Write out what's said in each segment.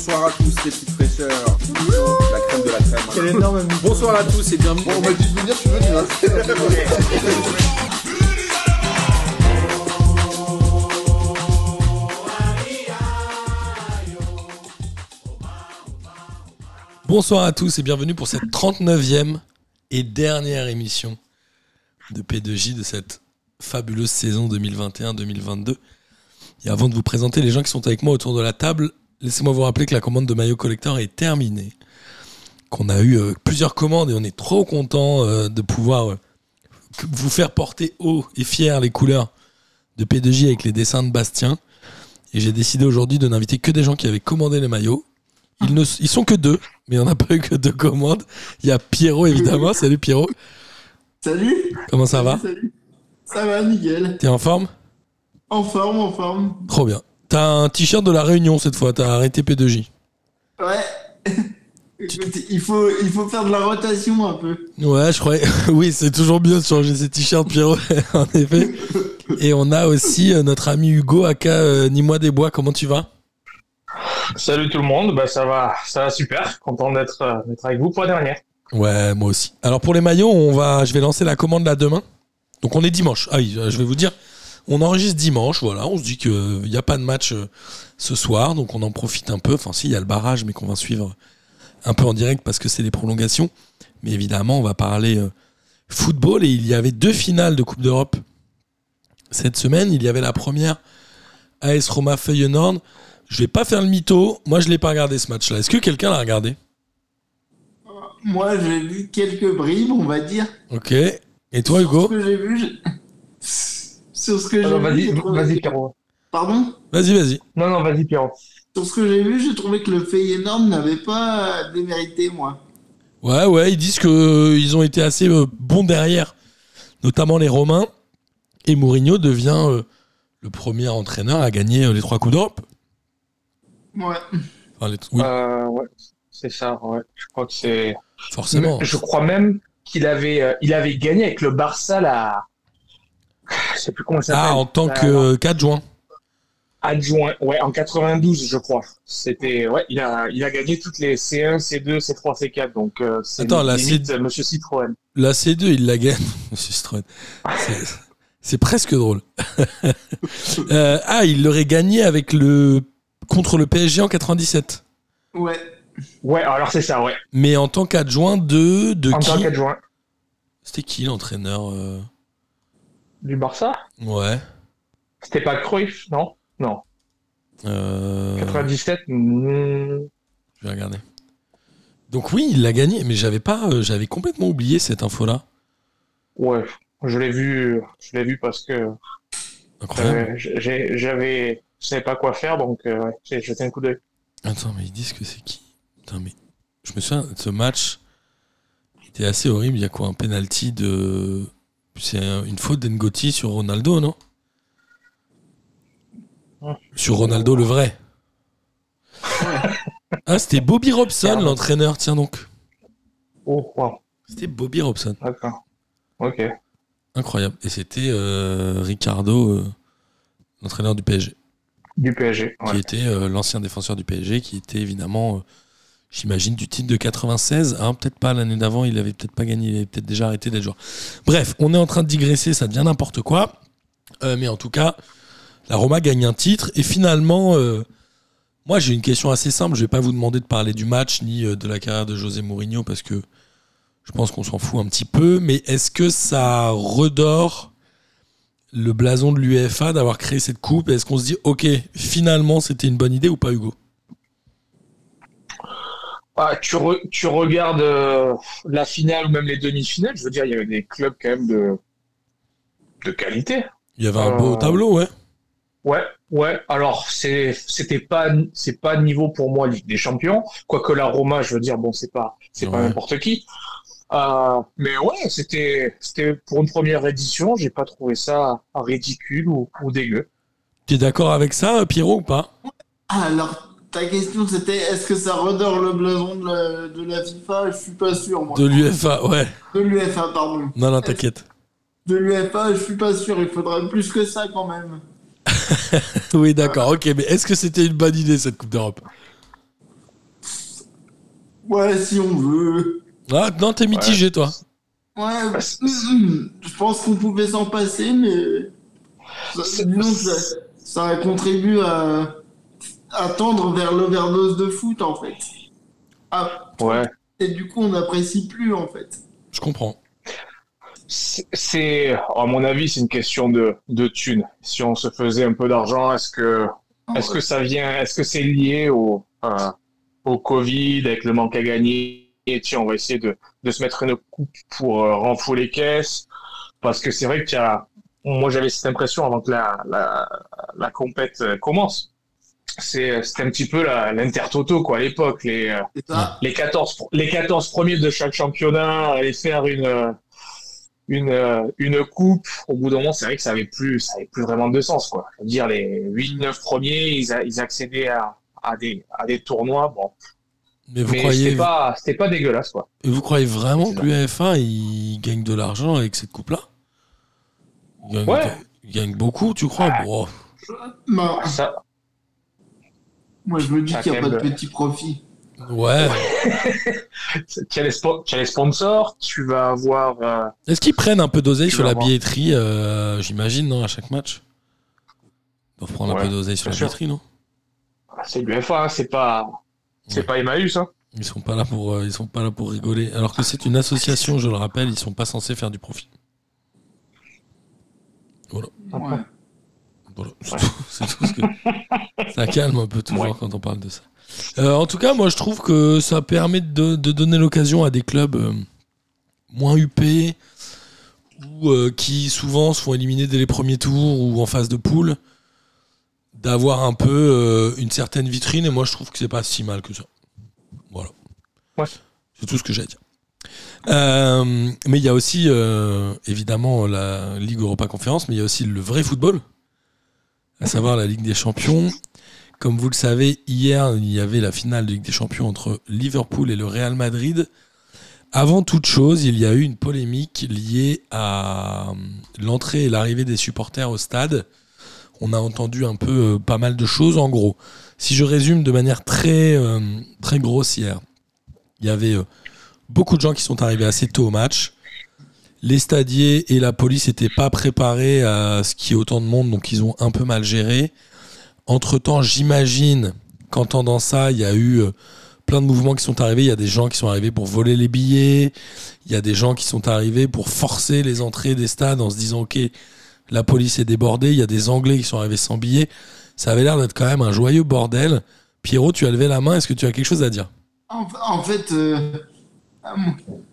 Bonsoir à tous les petites fraîcheurs. La crème de la crème. Quel énorme Bonsoir à tous et bienvenue. Bon, on m'a dit de venir, je suis venu. Hein. Bonsoir à tous et bienvenue pour cette 39e et dernière émission de P2J de cette fabuleuse saison 2021-2022. Et avant de vous présenter les gens qui sont avec moi autour de la table, laissez-moi vous rappeler que la commande de maillot collector est terminée. Qu'on a eu euh, plusieurs commandes et on est trop content euh, de pouvoir euh, vous faire porter haut et fier les couleurs de P2J avec les dessins de Bastien. Et j'ai décidé aujourd'hui de n'inviter que des gens qui avaient commandé les maillots. Ils, ne, ils sont que deux, mais on n'a pas eu que deux commandes. Il y a Pierrot évidemment. Salut Pierrot. Salut Comment ça va? Salut Ça va, nickel. T'es en forme? En forme, en forme. Trop bien. T'as un t-shirt de la Réunion cette fois. T'as arrêté P2J. Ouais. Écoute, il faut, il faut faire de la rotation un peu. Ouais, je croyais. oui, c'est toujours mieux de changer ses t-shirts, Pierrot, en effet. Et on a aussi euh, notre ami Hugo, aka euh, Ni moi des bois. Comment tu vas? Salut tout le monde, bah ça va, ça va super, content d'être euh, d'être avec vous pour la dernière. Ouais, moi aussi. Alors pour les maillots, on va, je vais lancer la commande là demain. Donc on est dimanche. Ah oui, je vais vous dire, on enregistre dimanche. Voilà, on se dit qu'il n'y a pas de match euh, ce soir, donc on en profite un peu. Enfin, si, il y a le barrage, mais qu'on va suivre un peu en direct parce que c'est les prolongations. Mais évidemment, on va parler euh, football et il y avait deux finales de Coupe d'Europe cette semaine. Il y avait la première AS Roma Feyenoord. Je vais pas faire le mytho. Moi, je l'ai pas regardé ce match-là. Est-ce que quelqu'un l'a regardé? Moi, j'ai vu quelques bribes, on va dire. Ok. Et toi, Hugo? Ce que j'ai vu, sur ce que j'ai vu, vas-y, j'ai trouvé- vas-y Pierrot. Pardon? Vas-y, vas-y. Non, non, vas-y Pierrot. Sur ce que j'ai vu, j'ai trouvé que le Feyenoord n'avait pas démérité, moi. Ouais, ouais, ils disent qu'ils ont été assez euh, bons derrière, notamment les Romains. Et Mourinho devient euh, le premier entraîneur à gagner euh, les trois coups d'Europe. Ouais. Enfin, les- oui, Euh, ouais, c'est ça, ouais. Je crois que c'est. forcément. Je crois même qu'il avait, euh, il avait gagné avec le Barça la. Je sais plus comment ça s'appelle. Ah, en tant euh, qu'adjoint. adjoint, ouais, en 92, je crois. C'était, ouais, il a, il a gagné toutes les C1, C2, C3, C4, donc euh, c'est Attends, la limite, C- euh, Monsieur Citroën. La C2, il la gagne. Monsieur Strohen. C'est- C'est presque drôle. Euh, ah, il l'aurait gagné avec le contre le PSG en 97. Ouais. Ouais, alors c'est ça, ouais. Mais en tant qu'adjoint de de en tant qui? qu'adjoint C'était qui l'entraîneur euh? Du Barça. Ouais. C'était pas Cruyff, non? Non. Euh... 97, hmm, Je vais regarder. Donc oui, il l'a gagné, mais j'avais pas, euh, j'avais complètement oublié cette info-là. ouais, je l'ai vu, je l'ai vu parce que euh, j'avais, je savais pas quoi faire, donc euh, j'ai jeté un coup d'œil. Attends, mais ils disent que c'est qui? Putain, mais je me souviens, ce match était assez horrible. Il y a quoi? Un penalty de, c'est un- une faute d'Engoti sur Ronaldo, non Ouais. Sur Ronaldo le vrai. ah, c'était Bobby Robson, l'entraîneur. Tiens donc, Oh, wow, c'était Bobby Robson. d'accord. Ok. Incroyable. Et c'était euh, Ricardo, euh, l'entraîneur du PSG. Du PSG. qui Ouais. était euh, l'ancien défenseur du PSG, qui était évidemment, j'imagine, du titre de 96. Hein, peut-être pas l'année d'avant, il avait peut-être pas gagné, il avait peut-être déjà arrêté d'être joueur. Bref, on est en train de digresser, ça devient n'importe quoi. Euh, mais en tout cas, la Roma gagne un titre. Et finalement, euh, moi j'ai une question assez simple. Je vais pas vous demander de parler du match ni euh, de la carrière de José Mourinho parce que je pense qu'on s'en fout un petit peu. Mais est-ce que ça redore le blason de l'UEFA d'avoir créé cette coupe? Est-ce qu'on se dit, ok, finalement c'était une bonne idée ou pas, Hugo? Ah, tu, re- tu regardes euh, la finale ou même les demi-finales, je veux dire, il y avait des clubs quand même de, de qualité. Il y avait un beau Euh, tableau, ouais. Ouais, ouais. Alors, c'est, c'était pas, c'est pas niveau pour moi Ligue des Champions. Quoique la Roma, je veux dire, bon, c'est pas, c'est pas n'importe qui. Euh, mais ouais, c'était, c'était pour une première édition, j'ai pas trouvé ça ridicule ou, ou dégueu. Tu es d'accord avec ça, Pierrot, ou pas? Alors, ta question c'était est-ce que ça redore le blason de la, de la FIFA? Je suis pas sûr, moi. De l'UEFA, ouais. De l'UFA, pardon. Non, non, t'inquiète. De l'UFA, je suis pas sûr, il faudrait plus que ça quand même. Oui, d'accord, ok, mais est-ce que c'était une bonne idée cette Coupe d'Europe? Ouais, si on veut. Ah, non, t'es mitigé, toi. Ouais, Bah, c'est- je pense qu'on pouvait s'en passer, mais. Ça, que ça, ça contribue à, à tendre vers l'overdose de foot, en fait. Ah, Ouais. et du coup, on n'apprécie plus, en fait. Je comprends. C'est- à mon avis, c'est une question de, de thunes. Si on se faisait un peu d'argent, est-ce que, est-ce que ça vient, est-ce que c'est lié au, euh, au Covid, avec le manque à gagner? Et tiens, on va essayer de, de se mettre une coupe pour euh, renflouer les caisses. Parce que c'est vrai qu'il y a, moi j'avais cette impression avant que la, la, la compète euh, commence. C'est, c'était un petit peu la, l'intertoto, quoi, à l'époque. Les, euh, les 14, pr- les 14 premiers de chaque championnat allaient faire une, euh, une, euh, une coupe. Au bout d'un moment, c'est vrai que ça avait plus, ça avait plus vraiment de sens, quoi. Je veux dire, les 8, 9 premiers, ils, ils accédaient à, à des, à des tournois. Bon. Mais vous Mais croyez, c'était pas, c'était pas dégueulasse, quoi. vous croyez vraiment que l'UEFA, il gagne de l'argent avec cette coupe-là? Il gagne, Ouais. il gagne beaucoup, tu crois? Ah. Bon, Bah, Ça, moi, je me dis Ça qu'il n'y a pas de petit profit. Ouais. tu as les, spo- tu as les sponsors, tu vas avoir, euh, Est-ce qu'ils prennent un peu d'oseille sur la billetterie, euh, j'imagine, non, à chaque match? Ils doivent prendre un peu d'oseille sur la sûr. billetterie, non? C'est l'UEFA, hein, c'est pas, c'est Ouais. pas Emmaüs, hein. Ils sont pas là pour, euh, ils sont pas là pour rigoler. Alors que c'est une association, je le rappelle, ils sont pas censés faire du profit. Ouais. Voilà. C'est tout, ce que... Ça calme un peu toujours Ouais. quand on parle de ça. Euh, en tout cas, moi je trouve que ça permet de, de donner l'occasion à des clubs euh, moins huppés ou euh, qui souvent se font éliminer dès les premiers tours ou en phase de poule d'avoir un peu une certaine vitrine et moi je trouve que c'est pas si mal que ça. Voilà. Ouais. C'est tout ce que j'ai à dire. Euh, mais il y a aussi euh, évidemment la Ligue Europa Conférence, mais il y a aussi le vrai football, à savoir la Ligue des Champions. Comme vous le savez, hier il y avait la finale de Ligue des Champions entre Liverpool et le Real Madrid. Avant toute chose, il y a eu une polémique liée à euh, l'entrée et l'arrivée des supporters au stade. On a entendu un peu euh, pas mal de choses. En gros, si je résume de manière très, euh, très grossière, il y avait beaucoup de gens qui sont arrivés assez tôt au match. Les stadiers et la police n'étaient pas préparés à ce qu'il y ait autant de monde, donc ils ont un peu mal géré. Entre-temps, j'imagine qu'entendant ça, il y a eu euh, plein de mouvements qui sont arrivés. Il y a des gens qui sont arrivés pour voler les billets. Il y a des gens qui sont arrivés pour forcer les entrées des stades en se disant OK, la police est débordée. Il y a des Anglais qui sont arrivés sans billets. Ça avait l'air d'être quand même un joyeux bordel. Pierrot, tu as levé la main. Est-ce que tu as quelque chose à dire? En, fait, euh,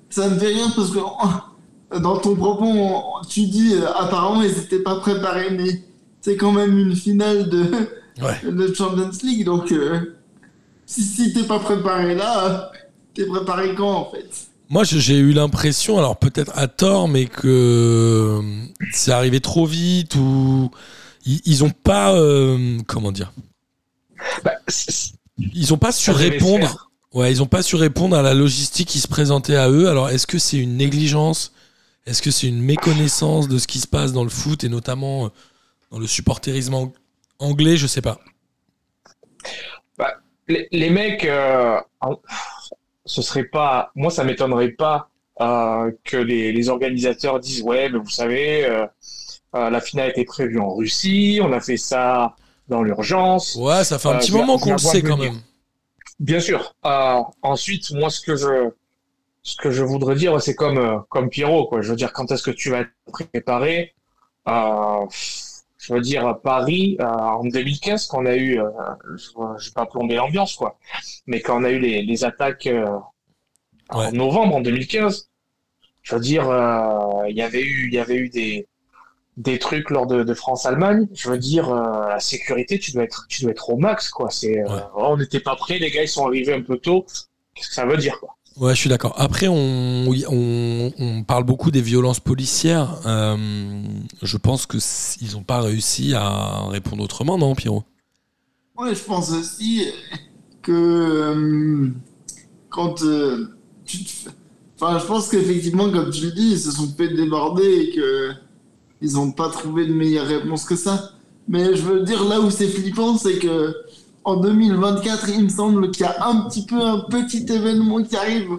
ça me fait rire parce que dans ton propos, on- tu dis euh, apparemment ils n'étaient pas préparés, mais c'est quand même une finale de, Ouais. de Champions League, donc euh, si, si t'es pas préparé là, t'es préparé quand en fait? Moi, j'ai eu l'impression, alors peut-être à tort, mais que euh, c'est arrivé trop vite ou ils, ils ont pas, euh, comment dire, Bah, ils ont pas su répondre. Ouais, ils ont pas su répondre à la logistique qui se présentait à eux. Alors, est-ce que c'est une négligence? Est-ce que c'est une méconnaissance de ce qui se passe dans le foot et notamment euh, dans le supporterisme ang- anglais? Je sais pas. les, les mecs, euh, ce serait pas, moi ça m'étonnerait pas euh, que les, les organisateurs disent ouais, mais vous savez, euh, la finale était prévue en Russie, on a fait ça dans l'urgence. Ouais, ça fait un petit moment qu'on le sait quand même. Bien sûr. Ensuite, moi ce que je ce que je voudrais dire, c'est comme euh, comme Pierrot, quoi. Je veux dire, quand est-ce que tu vas être préparé euh, Je veux dire, Paris euh, en 2015, quand on a eu, euh, je vais pas plomber l'ambiance, quoi, mais quand on a eu les, les attaques euh, Ouais. en novembre en 2015, je veux dire, euh, il y avait eu il y avait eu des des trucs lors de, de France-Allemagne. Je veux dire, euh, la sécurité, tu dois être tu dois être au max, quoi. C'est euh, Ouais. oh, on n'était pas prêts, les gars, ils sont arrivés un peu tôt. Qu'est-ce que ça veut dire, quoi? Ouais, je suis d'accord. Après, on, parle beaucoup des violences policières. Euh, je pense que s- ils n'ont pas réussi à répondre autrement, non, Pierrot? Ouais, je pense aussi que euh, quand euh, tu te Enfin, je pense qu'effectivement, comme tu le dis, ils se sont fait déborder et que ils n'ont pas trouvé de meilleure réponse que ça. Mais je veux dire, là où c'est flippant, c'est que en 2024, il me semble qu'il y a un petit peu un petit événement qui arrive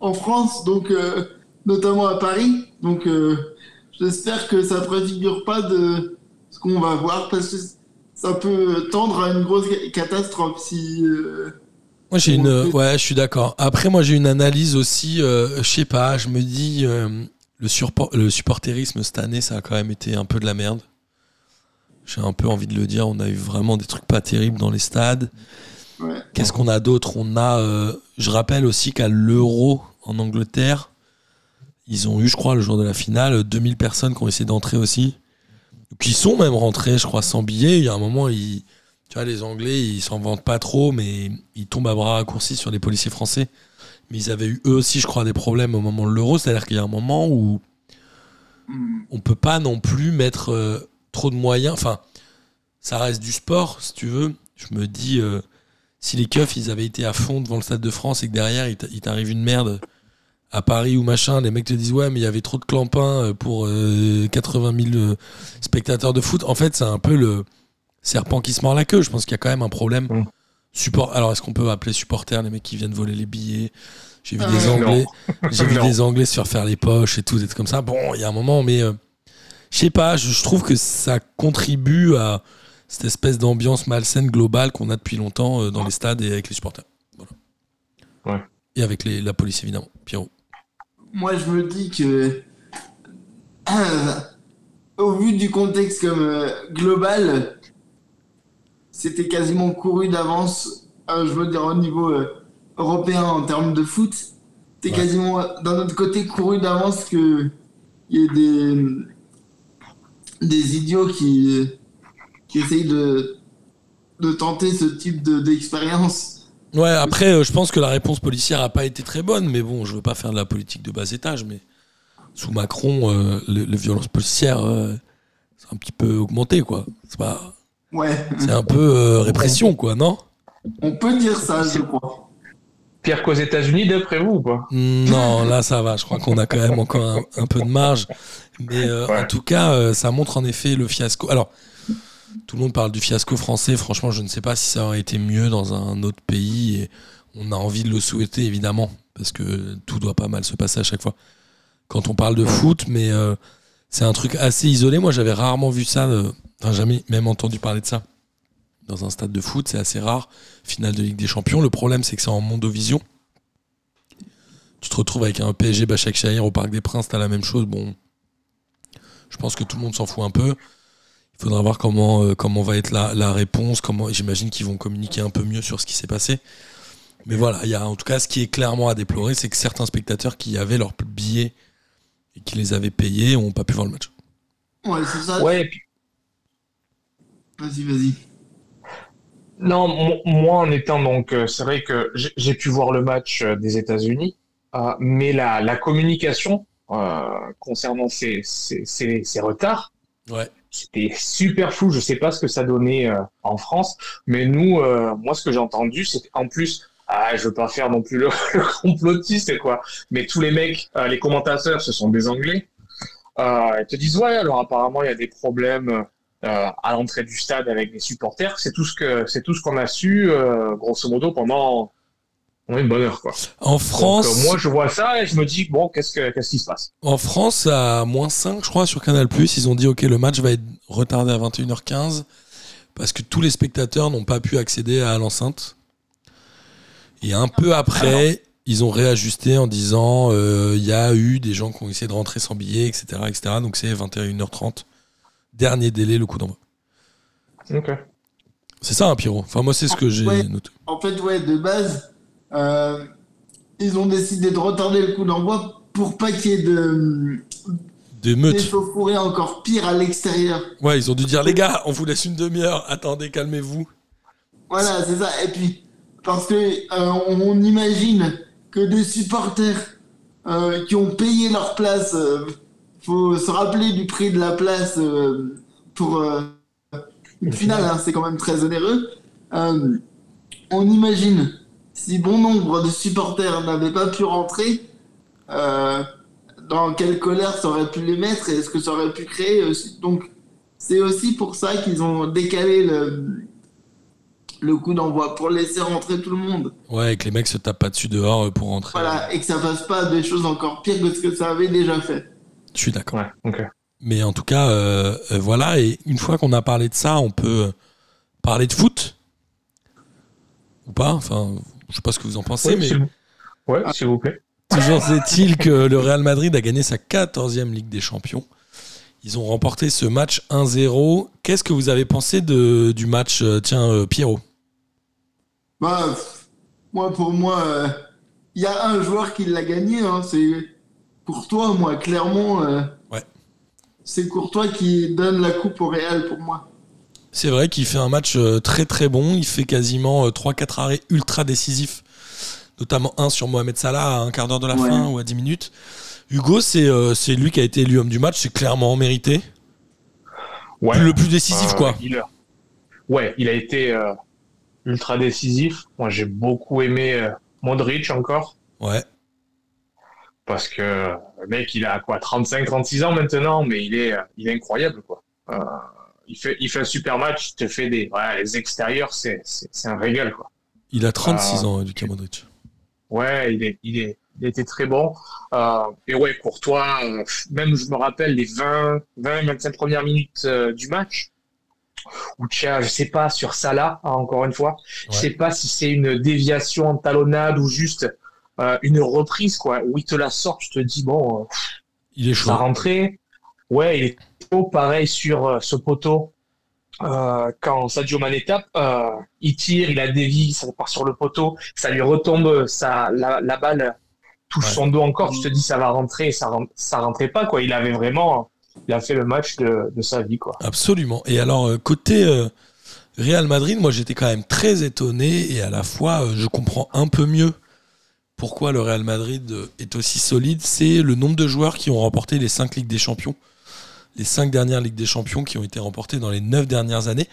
en France, donc euh, notamment à Paris. Donc euh, j'espère que ça ne préfigure pas de ce qu'on va voir parce que ça peut tendre à une grosse catastrophe si. euh, Moi, j'ai une. fait- Ouais, je suis d'accord. Après, moi, j'ai une analyse aussi. je sais pas, je me dis. le, le supporterisme cette année, ça a quand même été un peu de la merde. J'ai un peu envie de le dire. On a eu vraiment des trucs pas terribles dans les stades. ouais. Qu'est-ce qu'on a d'autre? On a. euh, je rappelle aussi qu'à l'Euro en Angleterre, ils ont eu, je crois, le jour de la finale, 2000 personnes qui ont essayé d'entrer aussi. Qui sont même rentrés, je crois, sans billets. Il y a un moment, ils, tu vois, les Anglais, ils s'en vantent pas trop, mais ils tombent à bras raccourcis sur les policiers français. Mais ils avaient eu eux aussi, je crois, des problèmes au moment de l'Euro. C'est-à-dire qu'il y a un moment où Hmm. on peut pas non plus mettre euh, trop de moyens. Enfin, ça reste du sport, si tu veux. Je me dis, euh, si les keufs, ils avaient été à fond devant le Stade de France et que derrière, il t'a- il t'arrive une merde à Paris ou machin, les mecs te disent, ouais, mais il y avait trop de clampins euh, pour euh, 80 000 euh, spectateurs de foot. En fait, c'est un peu le serpent qui se mord la queue. Je pense qu'il y a quand même un problème. Mm. Support... Alors, est-ce qu'on peut appeler supporters les mecs qui viennent voler les billets? J'ai vu Ah, des. Anglais. J'ai vu Non. des Anglais se faire faire les poches et tout, trucs comme ça. Bon, il y a un moment, mais euh, je sais pas, je, trouve que ça contribue à cette espèce d'ambiance malsaine globale qu'on a depuis longtemps euh, dans les stades et avec les supporters. Voilà. Ouais. Et avec les- la police, évidemment. Pierrot. Moi, je me dis que, euh, au vu du contexte comme euh, global, c'était quasiment couru d'avance. euh, je veux dire au niveau euh, européen en termes de foot, c'était Ouais. quasiment d'un autre côté couru d'avance que il y ait des des idiots qui qui essayent de de tenter ce type de- d'expérience. Ouais, après, euh, je pense que la réponse policière a pas été très bonne, mais bon, je veux pas faire de la politique de bas étage, mais sous Macron, euh, le- les violences policières, euh, c'est un petit peu augmenté, quoi. C'est pas, ouais, c'est un peu répression, quoi, non? on peut dire ça, je crois. Pire qu'aux États-Unis, d'après vous ou pas? Non, là ça va. Je crois qu'on a quand même encore un, un peu de marge. Mais euh, Ouais. en tout cas, euh, ça montre en effet le fiasco. Alors, tout le monde parle du fiasco français. Franchement, je ne sais pas si ça aurait été mieux dans un autre pays. Et on a envie de le souhaiter, évidemment, parce que tout doit pas mal se passer à chaque fois. Quand on parle de foot, mais euh, c'est un truc assez isolé. Moi, j'avais rarement vu ça. Enfin, jamais même entendu parler de ça. Dans un stade de foot, c'est assez rare. Finale de Ligue des Champions. Le problème, c'est que c'est en mondovision. Tu te retrouves avec un PSG Bachak Shahir au Parc des Princes, t'as la même chose. Bon, je pense que tout le monde s'en fout un peu. Il faudra voir comment, euh, comment va être la, la réponse. Comment, j'imagine qu'ils vont communiquer un peu mieux sur ce qui s'est passé. Mais voilà, il y a en tout cas ce qui est clairement à déplorer, c'est que certains spectateurs qui avaient leurs billets et qui les avaient payés n'ont pas pu voir le match. Ouais, c'est ça. Ouais, Vas-y, vas-y. Non, mo- moi en étant donc, euh, c'est vrai que j'ai pu voir le match euh, des États-Unis, euh, mais la, la communication euh, concernant ces, ces, ces, ces retards, Ouais. c'était super fou. Je sais pas ce que ça donnait euh, en France, mais nous, euh, moi ce que j'ai entendu, c'est en plus, ah, je veux pas faire non plus le, le complotiste quoi, mais tous les mecs, euh, les commentateurs, ce sont des Anglais. Euh, ils te disent ouais, alors apparemment il y a des problèmes à l'entrée du stade avec les supporters. C'est tout ce que c'est tout ce qu'on a su euh, grosso modo pendant on une bonne heure quoi. En Donc, France, euh, moi je vois ça et je me dis bon qu'est-ce que qu'est-ce qui se passe? En France, à moins 5, je crois, sur Canal+, ils ont dit, OK, le match va être retardé à 21h15 parce que tous les spectateurs n'ont pas pu accéder à l'enceinte. Et un peu après, ils ont réajusté en disant, euh, il y a eu des gens qui ont essayé de rentrer sans billet, etc. etc. donc c'est 21h30. Dernier délai, le coup d'envoi. Ok. C'est ça, hein, Pierrot Enfin, moi, c'est ce que j'ai Ouais. noté. En fait, ouais, de base, euh, ils ont décidé de retarder le coup d'envoi pour pas qu'il y ait de Des meutes. d'échauffourée encore pire à l'extérieur. Ouais, ils ont dû dire, les gars, on vous laisse une demi-heure. Attendez, calmez-vous. Voilà, c'est ça. Et puis, parce que euh, on, on imagine que des supporters euh, qui ont payé leur place, euh, faut se rappeler du prix de la place euh, pour euh, une finale, hein, c'est quand même très onéreux. Euh, on imagine si bon nombre de supporters n'avaient pas pu rentrer, dans quelle colère ça aurait pu les mettre et est-ce que ça aurait pu créer. Donc, c'est aussi pour ça qu'ils ont décalé le, le coup d'envoi pour laisser rentrer tout le monde. Ouais, et que les mecs se tapent pas dessus dehors pour rentrer. Voilà, et que ça fasse pas des choses encore pires que ce que ça avait déjà fait. Je suis d'accord. Ouais. Mais en tout cas, euh, euh, voilà. Et une fois qu'on a parlé de ça, on peut euh, parler de foot? Ou pas? Enfin, je sais pas ce que vous en pensez, Ouais, mais s'il vous- Ouais, s'il vous plaît. toujours est-il que le Real Madrid a gagné sa 14e Ligue des Champions. Ils ont remporté ce match 1-0. Qu'est-ce que vous avez pensé de, du match Tiens, euh, Pierrot? Bah, moi, pour moi, euh, il y a un joueur qui l'a gagné, hein, c'est Courtois, moi, clairement. euh, Ouais. C'est Courtois qui donne la coupe au Real pour moi. C'est vrai qu'il fait un match euh, très très bon. Il fait quasiment 3-4 arrêts ultra décisifs, notamment un sur Mohamed Salah à un quart d'heure de la Ouais. fin ou à 10 minutes. Hugo, c'est euh, c'est lui qui a été élu homme du match, c'est clairement mérité. Ouais. Le plus décisif, Euh, quoi. il a- Ouais, il a été euh, ultra décisif. Moi, j'ai beaucoup aimé euh, Modric encore. Ouais. Parce que euh, le mec, il a quoi, 35, 36 ans maintenant, mais il est, euh, il est incroyable, quoi. Euh, il fait, il fait un super match, il te fait des, ouais, les extérieurs, c'est, un régal, quoi. Il a 36 Ah. ans, euh, Luka Modric. Ouais, il est, il est, il était très bon. Euh, et ouais, Courtois, euh, même je me rappelle les 20, 20, 25 premières minutes euh, du match. Où tiens, je sais pas sur Salah, hein, encore une fois, je sais pas si c'est une déviation en talonnade ou juste euh, une reprise, quoi, où il te la sort, tu te dis bon, euh, Il est chaud. sa rentrée. Ouais, il est chaud, pareil sur euh, ce poteau. Quand Sadio Mané tape, il tire, il a dévie, ça part sur le poteau, ça lui retombe, ça, la, la balle touche Ouais. son dos encore, tu te dis ça va rentrer, ça, ça rentrait pas, quoi. Il avait vraiment, il a fait le match de, de sa vie, quoi. Absolument. Et alors, côté Real Madrid, moi j'étais quand même très étonné et à la fois je comprends un peu mieux pourquoi le Real Madrid est aussi solide. C'est le nombre de joueurs qui ont remporté les 5 Ligues des Champions. Les 5 dernières Ligues des Champions qui ont été remportées dans les 9 dernières années.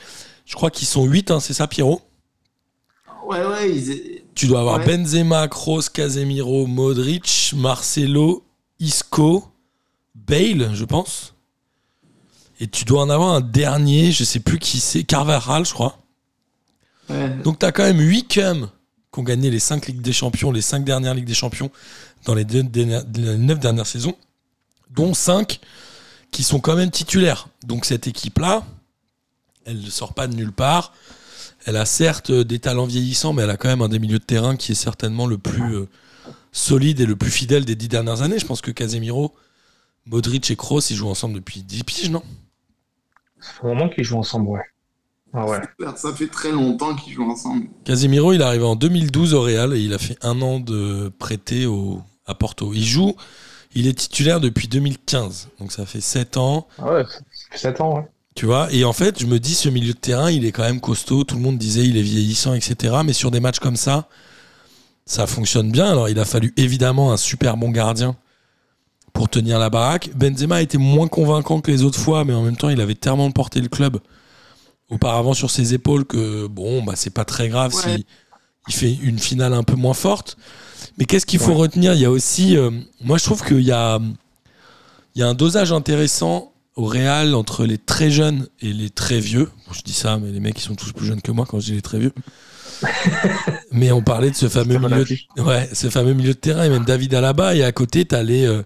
Je crois qu'ils sont 8, c'est ça Pierrot? Ouais, ouais, ils... Tu dois avoir Ouais. Benzema, Kroos, Casemiro, Modric, Marcelo, Isco, Bale, je pense. Et tu dois en avoir un dernier, je sais plus qui c'est, Carvajal, je crois. ouais. Donc tu as quand même 8 cums qui ont gagné les 5 Ligues des Champions, les 5 dernières Ligues des Champions dans les, deux, les 9 dernières saisons, dont 5 qui sont quand même titulaires. Donc cette équipe-là, elle ne sort pas de nulle part. Elle a certes des talents vieillissants, mais elle a quand même un des milieux de terrain qui est certainement le plus euh, solide et le plus fidèle des 10 dernières années. Je pense que Casemiro, Modric et Kroos, ils jouent ensemble depuis 10 piges, non? Ça fait un moment qu'ils jouent ensemble, ouais. Ah ouais. Ça fait très longtemps qu'ils jouent ensemble. Casemiro, il est arrivé en 2012 au Real et il a fait un an de prêté au, à Porto. Il joue, il est titulaire depuis 2015, donc ça fait 7 ans, Ah ouais, ça fait 7 ans, ouais. tu vois. Et en fait, je me dis, ce milieu de terrain, il est quand même costaud. Tout le monde disait, il est vieillissant, etc. Mais sur des matchs comme ça, ça fonctionne bien. Alors, il a fallu évidemment un super bon gardien pour tenir la baraque. Benzema a été moins convaincant que les autres fois, mais en même temps, il avait tellement porté le club auparavant sur ses épaules que bon, bah, c'est pas très grave Ouais. si il fait une finale un peu moins forte. Mais qu'est-ce qu'il faut Ouais. retenir? Il y a aussi, euh, moi, je trouve qu'il y a, il y a un dosage intéressant au Real entre les très jeunes et les très vieux. Bon, je dis ça, mais les mecs, ils sont tous plus jeunes que moi quand je dis les très vieux. mais on parlait de ce fameux milieu, affiche. ouais, ce fameux milieu de terrain et même David Alaba. Et à côté, t'as les euh,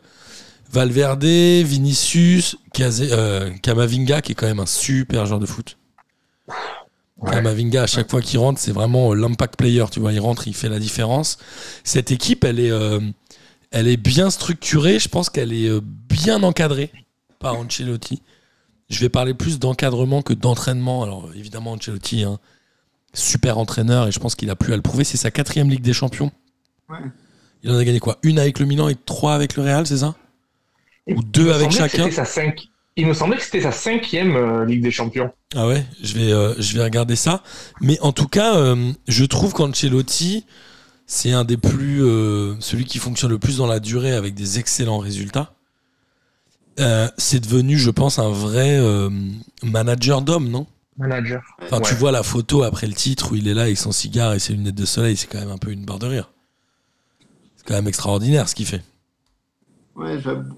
Valverde, Vinicius, Kaze- euh, Kamavinga, qui est quand même un super joueur de foot. Ouais. Kamavinga, à chaque fois qu'il rentre, c'est vraiment euh, l'impact player. Tu vois, il rentre, il fait la différence. Cette équipe, elle est, euh, elle est bien structurée. Je pense qu'elle est euh, bien encadrée par Ancelotti. Je vais parler plus d'encadrement que d'entraînement. Alors, évidemment, Ancelotti, hein, super entraîneur, et je pense qu'il a plus à le prouver. C'est sa quatrième Ligue des Champions. Ouais. Il en a gagné quoi? Une avec le Milan et trois avec le Real, c'est ça? Ou deux avec chacun c'était sa cinq- Il me semblait que c'était sa cinquième euh, Ligue des Champions. Ah ouais, je vais, euh, je vais regarder ça. Mais en tout cas, euh, je trouve qu'Ancelotti, c'est un des plus. euh, celui qui fonctionne le plus dans la durée avec des excellents résultats. Euh, c'est devenu, je pense, un vrai euh, manager d'homme, non? Manager. Enfin, tu vois la photo après le titre où il est là avec son cigare et ses lunettes de soleil, c'est quand même un peu une barre de rire. C'est quand même extraordinaire ce qu'il fait. Ouais, j'avoue.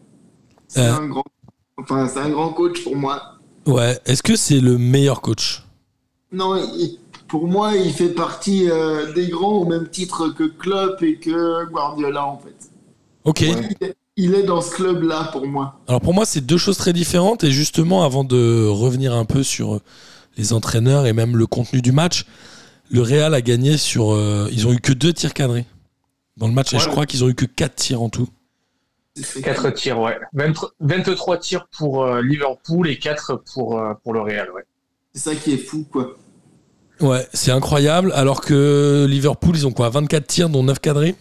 C'est Euh. un grand. Enfin, c'est un grand coach pour moi. Ouais, est-ce que c'est le meilleur coach? Non, il- pour moi, il fait partie euh, des grands au même titre que Klopp et que Guardiola, en fait. Ok. Ouais. Il est- dans ce club-là pour moi. Alors pour moi, c'est deux choses très différentes. Et justement, avant de revenir un peu sur les entraîneurs et même le contenu du match, le Real a gagné sur. euh, ils ont eu que deux tirs cadrés dans le match. Et je crois qu'ils ont eu que quatre tirs en tout. C'est- 4 tirs, ouais. 20 23 tirs pour euh, Liverpool et 4 pour, euh, pour le Real, ouais. C'est ça qui est fou, quoi. Ouais, c'est incroyable. Alors que Liverpool, ils ont quoi 24 tirs, dont 9 cadrés?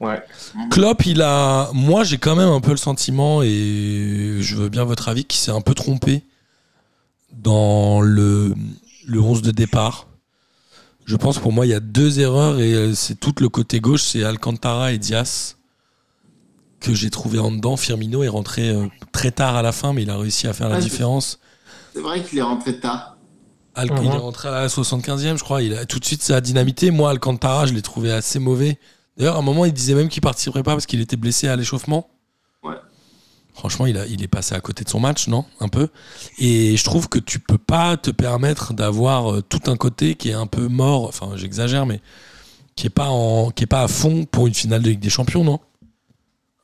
Ouais. Klopp, il a. Moi, j'ai quand même un peu le sentiment, et je veux bien votre avis, qu'il s'est un peu trompé dans le, le 11 de départ. Je pense pour moi, il y a deux erreurs, et euh, c'est tout le côté gauche, c'est Alcantara et Diaz, que j'ai trouvé en dedans. Firmino est rentré euh, très tard à la fin, mais il a réussi à faire la Ouais, c'est- différence. C'est vrai qu'il est rentré tard. Al- Mhm. Il est rentré à la 75e, je crois. Il a tout de suite ça a dynamité. Moi, Alcantara, je l'ai trouvé assez mauvais. D'ailleurs, à un moment, il disait même qu'il participerait pas parce qu'il était blessé à l'échauffement. Ouais. Franchement, il, a, il est passé à côté de son match, non? Un peu. Et je trouve que tu peux pas te permettre d'avoir euh, tout un côté qui est un peu mort. Enfin, j'exagère, mais qui est pas en, qui est pas à fond pour une finale de Ligue des Champions, non?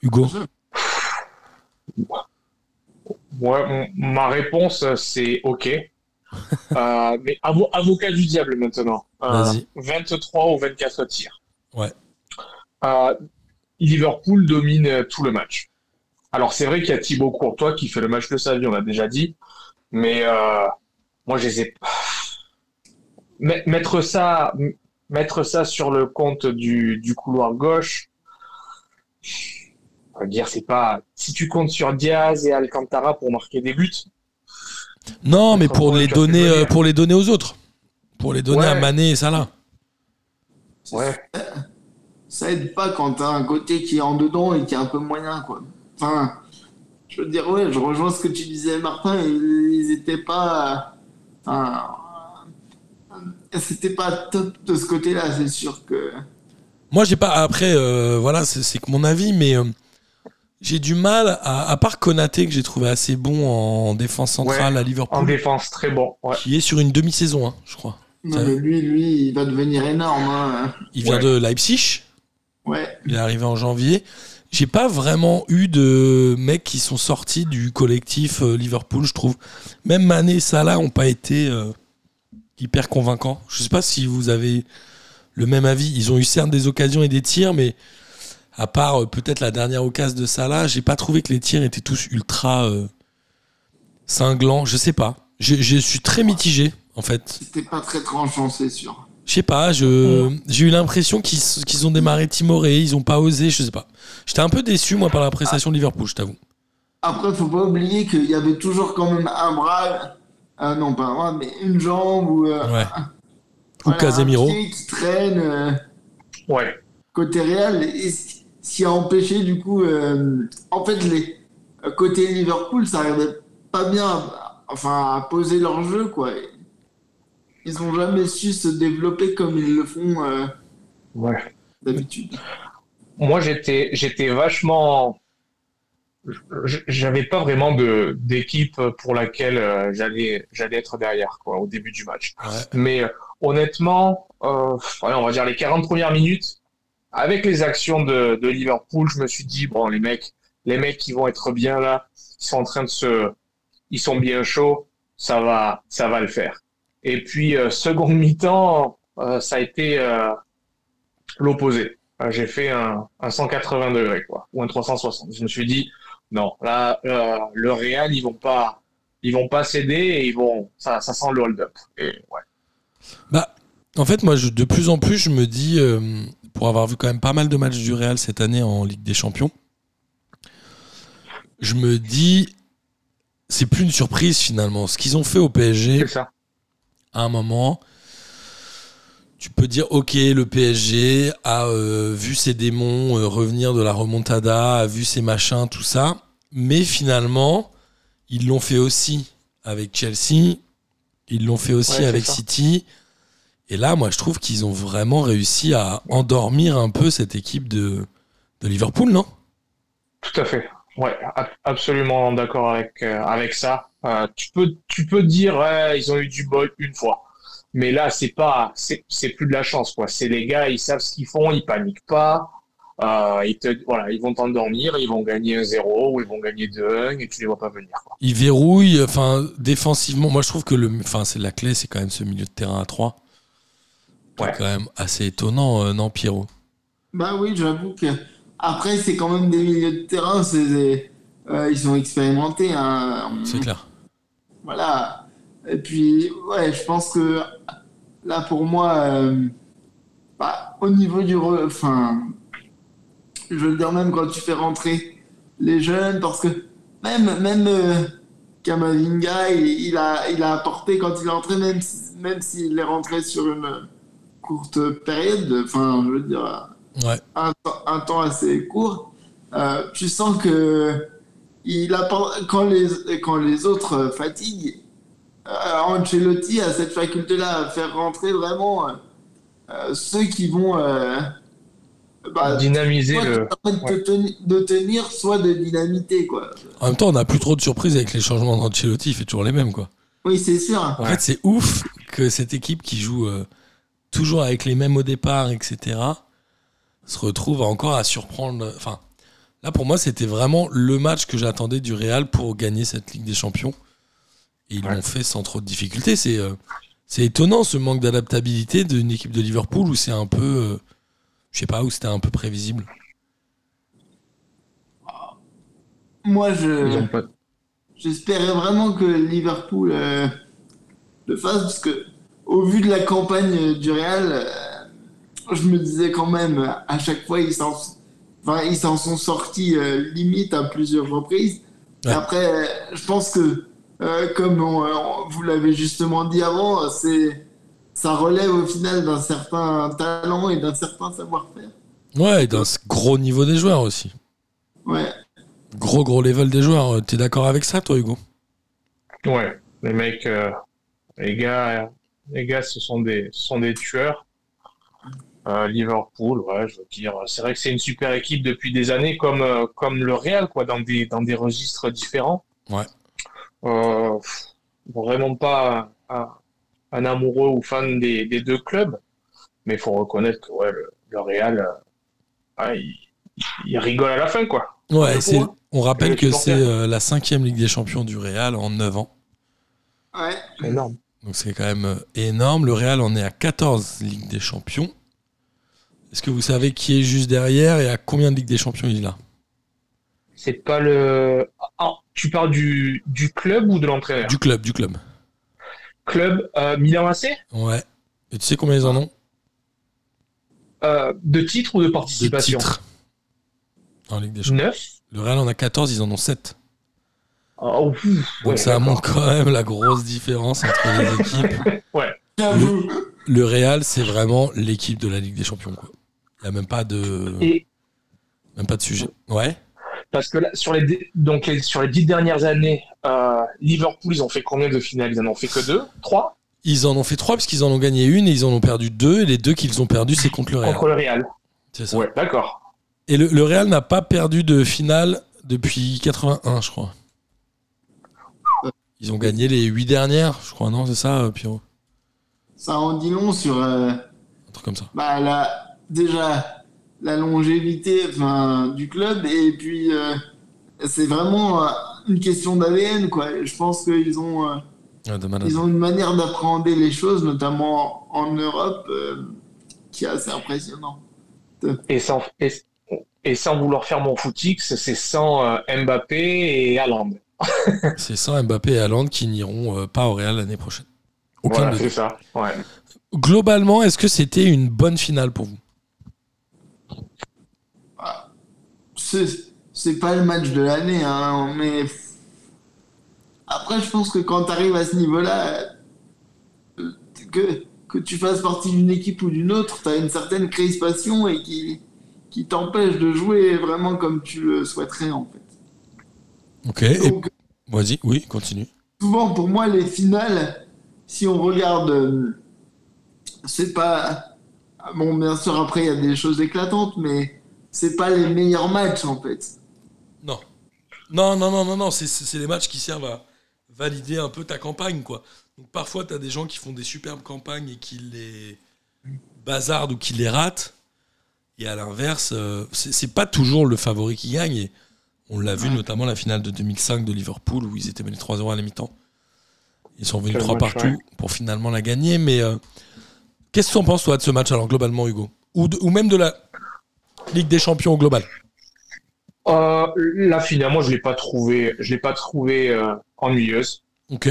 Hugo Ouais, ma réponse, c'est OK. Euh, mais avo- avocat du diable maintenant. Euh, Vas-y. 23 ou 24 tirs. Ouais. Euh, Liverpool domine tout le match. Alors, c'est vrai qu'il y a Thibaut Courtois qui fait le match de sa vie, on l'a déjà dit. Mais euh, moi, je les ai. Met- Mettre ça, mettre ça sur le compte du, du couloir gauche, on va dire, c'est pas. Si tu comptes sur Diaz et Alcantara pour marquer des buts, Non, mais pour les je donner, veux euh, pour les donner aux autres, pour les donner Ouais. à Mané et Salah. ouais. Ça aide pas quand t'as un côté qui est en dedans et qui est un peu moyen, quoi. Enfin, je veux dire, ouais, je rejoins ce que tu disais, Martin. Ils, étaient pas. Enfin, c'était pas top de ce côté-là, c'est sûr que. Moi, j'ai pas. Après, euh, voilà, c'est c'est que mon avis, mais euh, j'ai du mal, à, à part Konaté, que j'ai trouvé assez bon en défense centrale à En Liverpool, défense, très bon. Ouais. qui est sur une demi-saison, hein, je crois. Non, Ça- mais lui, lui, il va devenir énorme. Hein. Il vient Ouais. de Leipzig, Ouais. il est arrivé en janvier. J'ai pas vraiment eu de mecs qui sont sortis du collectif euh, Liverpool, je trouve. Même Mané et Salah ont pas été euh, hyper convaincants. Je sais pas si vous avez le même avis. Ils ont eu certes des occasions et des tirs, mais à part euh, peut-être la dernière occasion de Salah, j'ai pas trouvé que les tirs étaient tous ultra euh, cinglants. Je sais pas. Je, je suis très mitigé, en fait. C'était pas très tranchant, c'est sûr. Je sais pas, je, j'ai eu l'impression qu'ils, qu'ils ont démarré timorés, ils ont pas osé, je sais pas. J'étais un peu déçu, moi, par la prestation de Liverpool, je t'avoue. Après, faut pas oublier qu'il y avait toujours quand même un bras. Ah non, pas un bras, mais une jambe ou. euh, Ouais. Ou voilà, Casemiro. Un pied qui traîne. euh, Ouais. côté Real, et ce qui a empêché du coup, euh, en fait, les côté Liverpool, ça arrivait pas bien, à- enfin, à poser leur jeu, quoi. Ils ont jamais su se développer comme ils le font euh, Ouais. d'habitude. Moi, j'étais, j'étais vachement. J'avais pas vraiment de d'équipe pour laquelle euh, j'allais j'allais être derrière quoi au début du match. Ouais. Mais honnêtement, euh, on va dire les 40 premières minutes, avec les actions de, Liverpool, je me suis dit bon les mecs, les mecs qui vont être bien là, ils sont en train de se, ils sont bien chauds, ça va, ça va le faire. Et puis euh, seconde mi-temps, euh, ça a été euh, l'opposé. J'ai fait un, un 180 degrés quoi, ou un 360. Je me suis dit non, là le Real ils vont pas, ils vont pas céder et ils vont, ça, ça sent le hold-up. Et ouais. Bah, en fait, moi, de plus en plus, je me dis, pour avoir vu quand même pas mal de matchs du Real cette année en Ligue des Champions, je me dis, c'est plus une surprise finalement. Ce qu'ils ont fait au PSG, ça. à un moment, tu peux dire ok, le PSG a euh, vu ses démons euh, revenir de la remontada, a vu ses machins, tout ça, mais finalement, ils l'ont fait aussi avec Chelsea, ils l'ont fait aussi Ouais, avec ça. Et là, moi, je trouve qu'ils ont vraiment réussi à endormir un peu cette équipe de, de Liverpool, non? Tout à fait. Ouais, ab- absolument d'accord avec euh, avec ça. Euh, tu peux tu peux dire ouais, ils ont eu du bol une fois. Mais là, c'est pas, c'est c'est plus de la chance, quoi. C'est les gars, ils savent ce qu'ils font, ils paniquent pas. Euh, ils te, voilà, ils vont t'endormir, ils vont gagner un 0 ou ils vont gagner 2-1 et tu les vois pas venir. Quoi. Il verrouille, enfin, défensivement. Moi, je trouve que le, enfin, c'est la clé, c'est quand même ce milieu de terrain à 3. Ouais. quand même assez étonnant, euh, non, Pierrot? Bah oui, j'avoue que. Après, c'est quand même des milieux de terrain, c'est des- euh, ils sont expérimentés. Hein. C'est clair. Voilà. Et puis, ouais, je pense que là, pour moi, euh, bah, au niveau du. re- Enfin, je veux dire, même quand tu fais rentrer les jeunes, parce que même, même euh, Kamavinga, il, il a, il a apporté quand il est entré, même si- même s'il est rentré sur une courte période, enfin, je veux dire Ouais. un, temps- un temps assez court, euh, tu sens que il apporte, quand, les, quand les autres fatiguent, euh, Ancelotti a cette faculté-là à faire rentrer vraiment euh, ceux qui vont euh, bah, Dynamiser soit le. de, teni- de tenir, soit de dynamiter. Quoi. En même temps, on n'a plus trop de surprises avec les changements d'Ancelotti, il fait toujours les mêmes, quoi. Oui, c'est sûr. En Ouais. fait, c'est ouf que cette équipe qui joue euh, toujours avec les mêmes au départ, etc., se retrouve encore à surprendre. Enfin, là, pour moi, c'était vraiment le match que j'attendais du Real pour gagner cette Ligue des Champions. Et ils Ouais. l'ont fait sans trop de difficultés. C'est euh, c'est étonnant ce manque d'adaptabilité d'une équipe de Liverpool où c'est un peu. euh, je sais pas, où c'était un peu prévisible. Moi, je, j'espérais vraiment que Liverpool euh, le fasse, parce que au vu de la campagne du Real, euh, je me disais quand même, à chaque fois, ils s'en enfin, ils s'en sont sortis euh, limite à plusieurs reprises. Ouais. Après, euh, je pense que, euh, comme on- on- vous l'avez justement dit avant, c'est ça relève au final d'un certain talent et d'un certain savoir-faire. Ouais, et d'un gros niveau des joueurs aussi. Ouais. Gros, gros level des joueurs. Euh, T'es d'accord avec ça, toi, Hugo? Ouais, les mecs, euh, les gars, euh, les gars, ce sont des, ce sont des tueurs. Euh, Liverpool, ouais, je veux dire, c'est vrai que c'est une super équipe depuis des années, comme euh, comme le Real, quoi, dans des dans des registres différents. Ouais. Euh, vraiment pas un, un amoureux ou fan des, des deux clubs, mais il faut reconnaître que ouais, le, le Real, il, il rigole à la fin, quoi. Ouais, c'est, point. on rappelle que c'est euh, la cinquième Ligue des Champions du Real en 9 ans. Ouais. C'est énorme. Donc c'est quand même euh, énorme. Le Real en est à 14 Ligues des Champions. Est-ce que vous savez qui est juste derrière et à combien de Ligues des Champions il a C'est pas le. Ah, tu parles du, du club ou de l'entraîneur? Du club, du club. Club euh, Milan AC Ouais. Et tu sais combien ils en ont? Euh, De titre ou de De participation? titres en Ligue des Champions. 9 Le Real en a 14, ils en ont 7. Oh, ouf, Donc ça montre quand même la grosse différence entre les équipes. Le Real, c'est vraiment l'équipe de la Ligue des Champions. quoi. Il n'y a même pas de, Et même pas de sujet. Ouais. parce que là, sur les, dix- donc les, sur les dix dernières années, euh, Liverpool, ils ont fait combien de finales? Ils en ont fait que deux? Trois? Ils en ont fait trois parce qu'ils en ont gagné une et ils en ont perdu deux. Et les deux qu'ils ont perdu, c'est contre le Real. contre le Real. C'est ça. Ouais, d'accord. Et le, le Real n'a pas perdu de finale depuis 81, je crois. Ils ont gagné les huit dernières, je crois, non C'est ça, euh, Pierrot Ça en dit long sur. euh, Un truc comme ça. bah, la, déjà la longévité enfin, du club et puis euh, c'est vraiment euh, une question d'ADN quoi. Je pense qu'ils ont, euh, ils ont une manière d'appréhender les choses, notamment en Europe, euh, qui est assez impressionnant. Et sans, et, et sans vouloir faire mon footix, c'est sans euh, Mbappé et Haaland. C'est sans Mbappé et Haaland qui n'iront euh, pas au Real l'année prochaine. Aucun Voilà, des c'est deux. ça. Ouais. Globalement, est-ce que c'était une bonne finale pour vous? C'est c'est pas le match de l'année, hein, mais après, je pense que quand tu arrives à ce niveau-là, euh, que, que tu fasses partie d'une équipe ou d'une autre, tu as une certaine crispation et qui, qui t'empêche de jouer vraiment comme tu le souhaiterais en fait. Ok. Et... Vas-y, oui, continue. souvent pour moi, les finales, si on regarde, c'est pas. Bon, bien sûr, après, il y a des choses éclatantes, mais c'est pas les meilleurs matchs en fait. Non. Non, non, non, non, non. C'est, les matchs qui servent à valider un peu ta campagne, quoi. Donc parfois, tu as des gens qui font des superbes campagnes et qui les bazardent ou qui les ratent. Et à l'inverse, euh, c'est c'est pas toujours le favori qui gagne. Et on l'a vu notamment la finale de 2005 de Liverpool où ils étaient menés 3-0 à la mi-temps. Ils sont venus Quel 3 match, partout ouais. pour finalement la gagner. Mais euh, qu'est-ce que tu en penses, toi, de ce match, alors, globalement, Hugo? Ou, de- ou même de la Ligue des Champions au global? Euh, la finale, moi, je l'ai pas trouvé, je l'ai pas trouvé euh, ennuyeuse.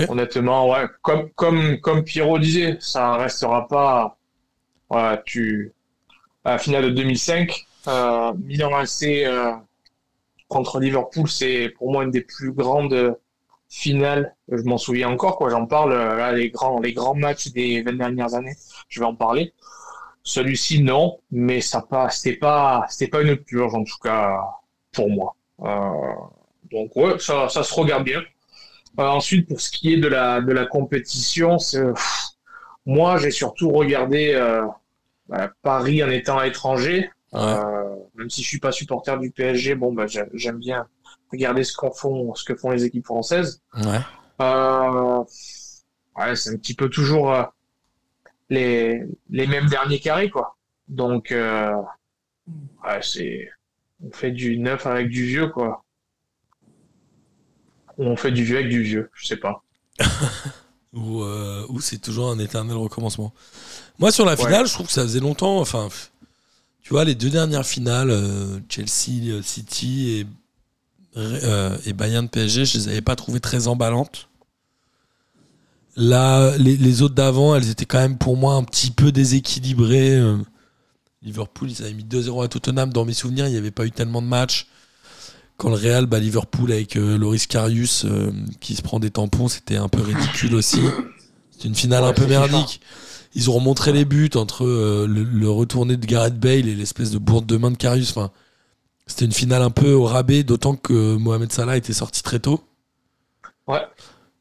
Honnêtement, ouais, comme comme comme Pierrot disait, ça restera pas. Voilà, tu à la finale de 2005, euh, Milan AC contre Liverpool, c'est pour moi une des plus grandes finales. Je m'en souviens encore, quoi. J'en parle euh, là, les grands les grands matchs des 20 dernières années. Je vais en parler. Celui-ci, non, mais ça pas, c'était pas, c'était pas une purge en tout cas pour moi. Euh, donc ouais, ça, ça se regarde bien. Euh, ensuite, pour ce qui est de la de la compétition, c'est, pff, moi j'ai surtout regardé euh, bah, Paris en étant à Euh, même si je suis pas supporter du PSG, bon bah j'ai- j'aime bien regarder ce qu'on font, ce que font les équipes françaises. Ouais. Euh, ouais, c'est un petit peu toujours euh, les, les mêmes derniers carrés, quoi. Donc, euh, ouais, c'est, on fait du neuf avec du vieux, quoi. Ou on fait du vieux avec du vieux, je sais pas. Ou, euh, ou c'est toujours un éternel recommencement. Moi, sur la Ouais. finale, je trouve que ça faisait longtemps. Enfin, pff, tu vois, les deux dernières finales, euh, Chelsea, euh, City et, euh, et Bayern PSG, je les avais pas trouvées très emballantes. Là, les, les autres d'avant, elles étaient quand même pour moi un petit peu déséquilibrées. Liverpool, ils avaient mis 2-0 à Tottenham. Dans mes souvenirs, il n'y avait pas eu tellement de matchs. Quand le Real bat Liverpool avec euh, Loris Karius euh, qui se prend des tampons, c'était un peu ridicule aussi. C'était une finale Ouais, un peu c'est merdique. Ils ont remontré les buts entre euh, le, le retourné de Gareth Bale et l'espèce de bourde de main de Karius. Enfin, c'était une finale un peu au rabais, d'autant que Mohamed Salah était sorti très tôt. Ouais.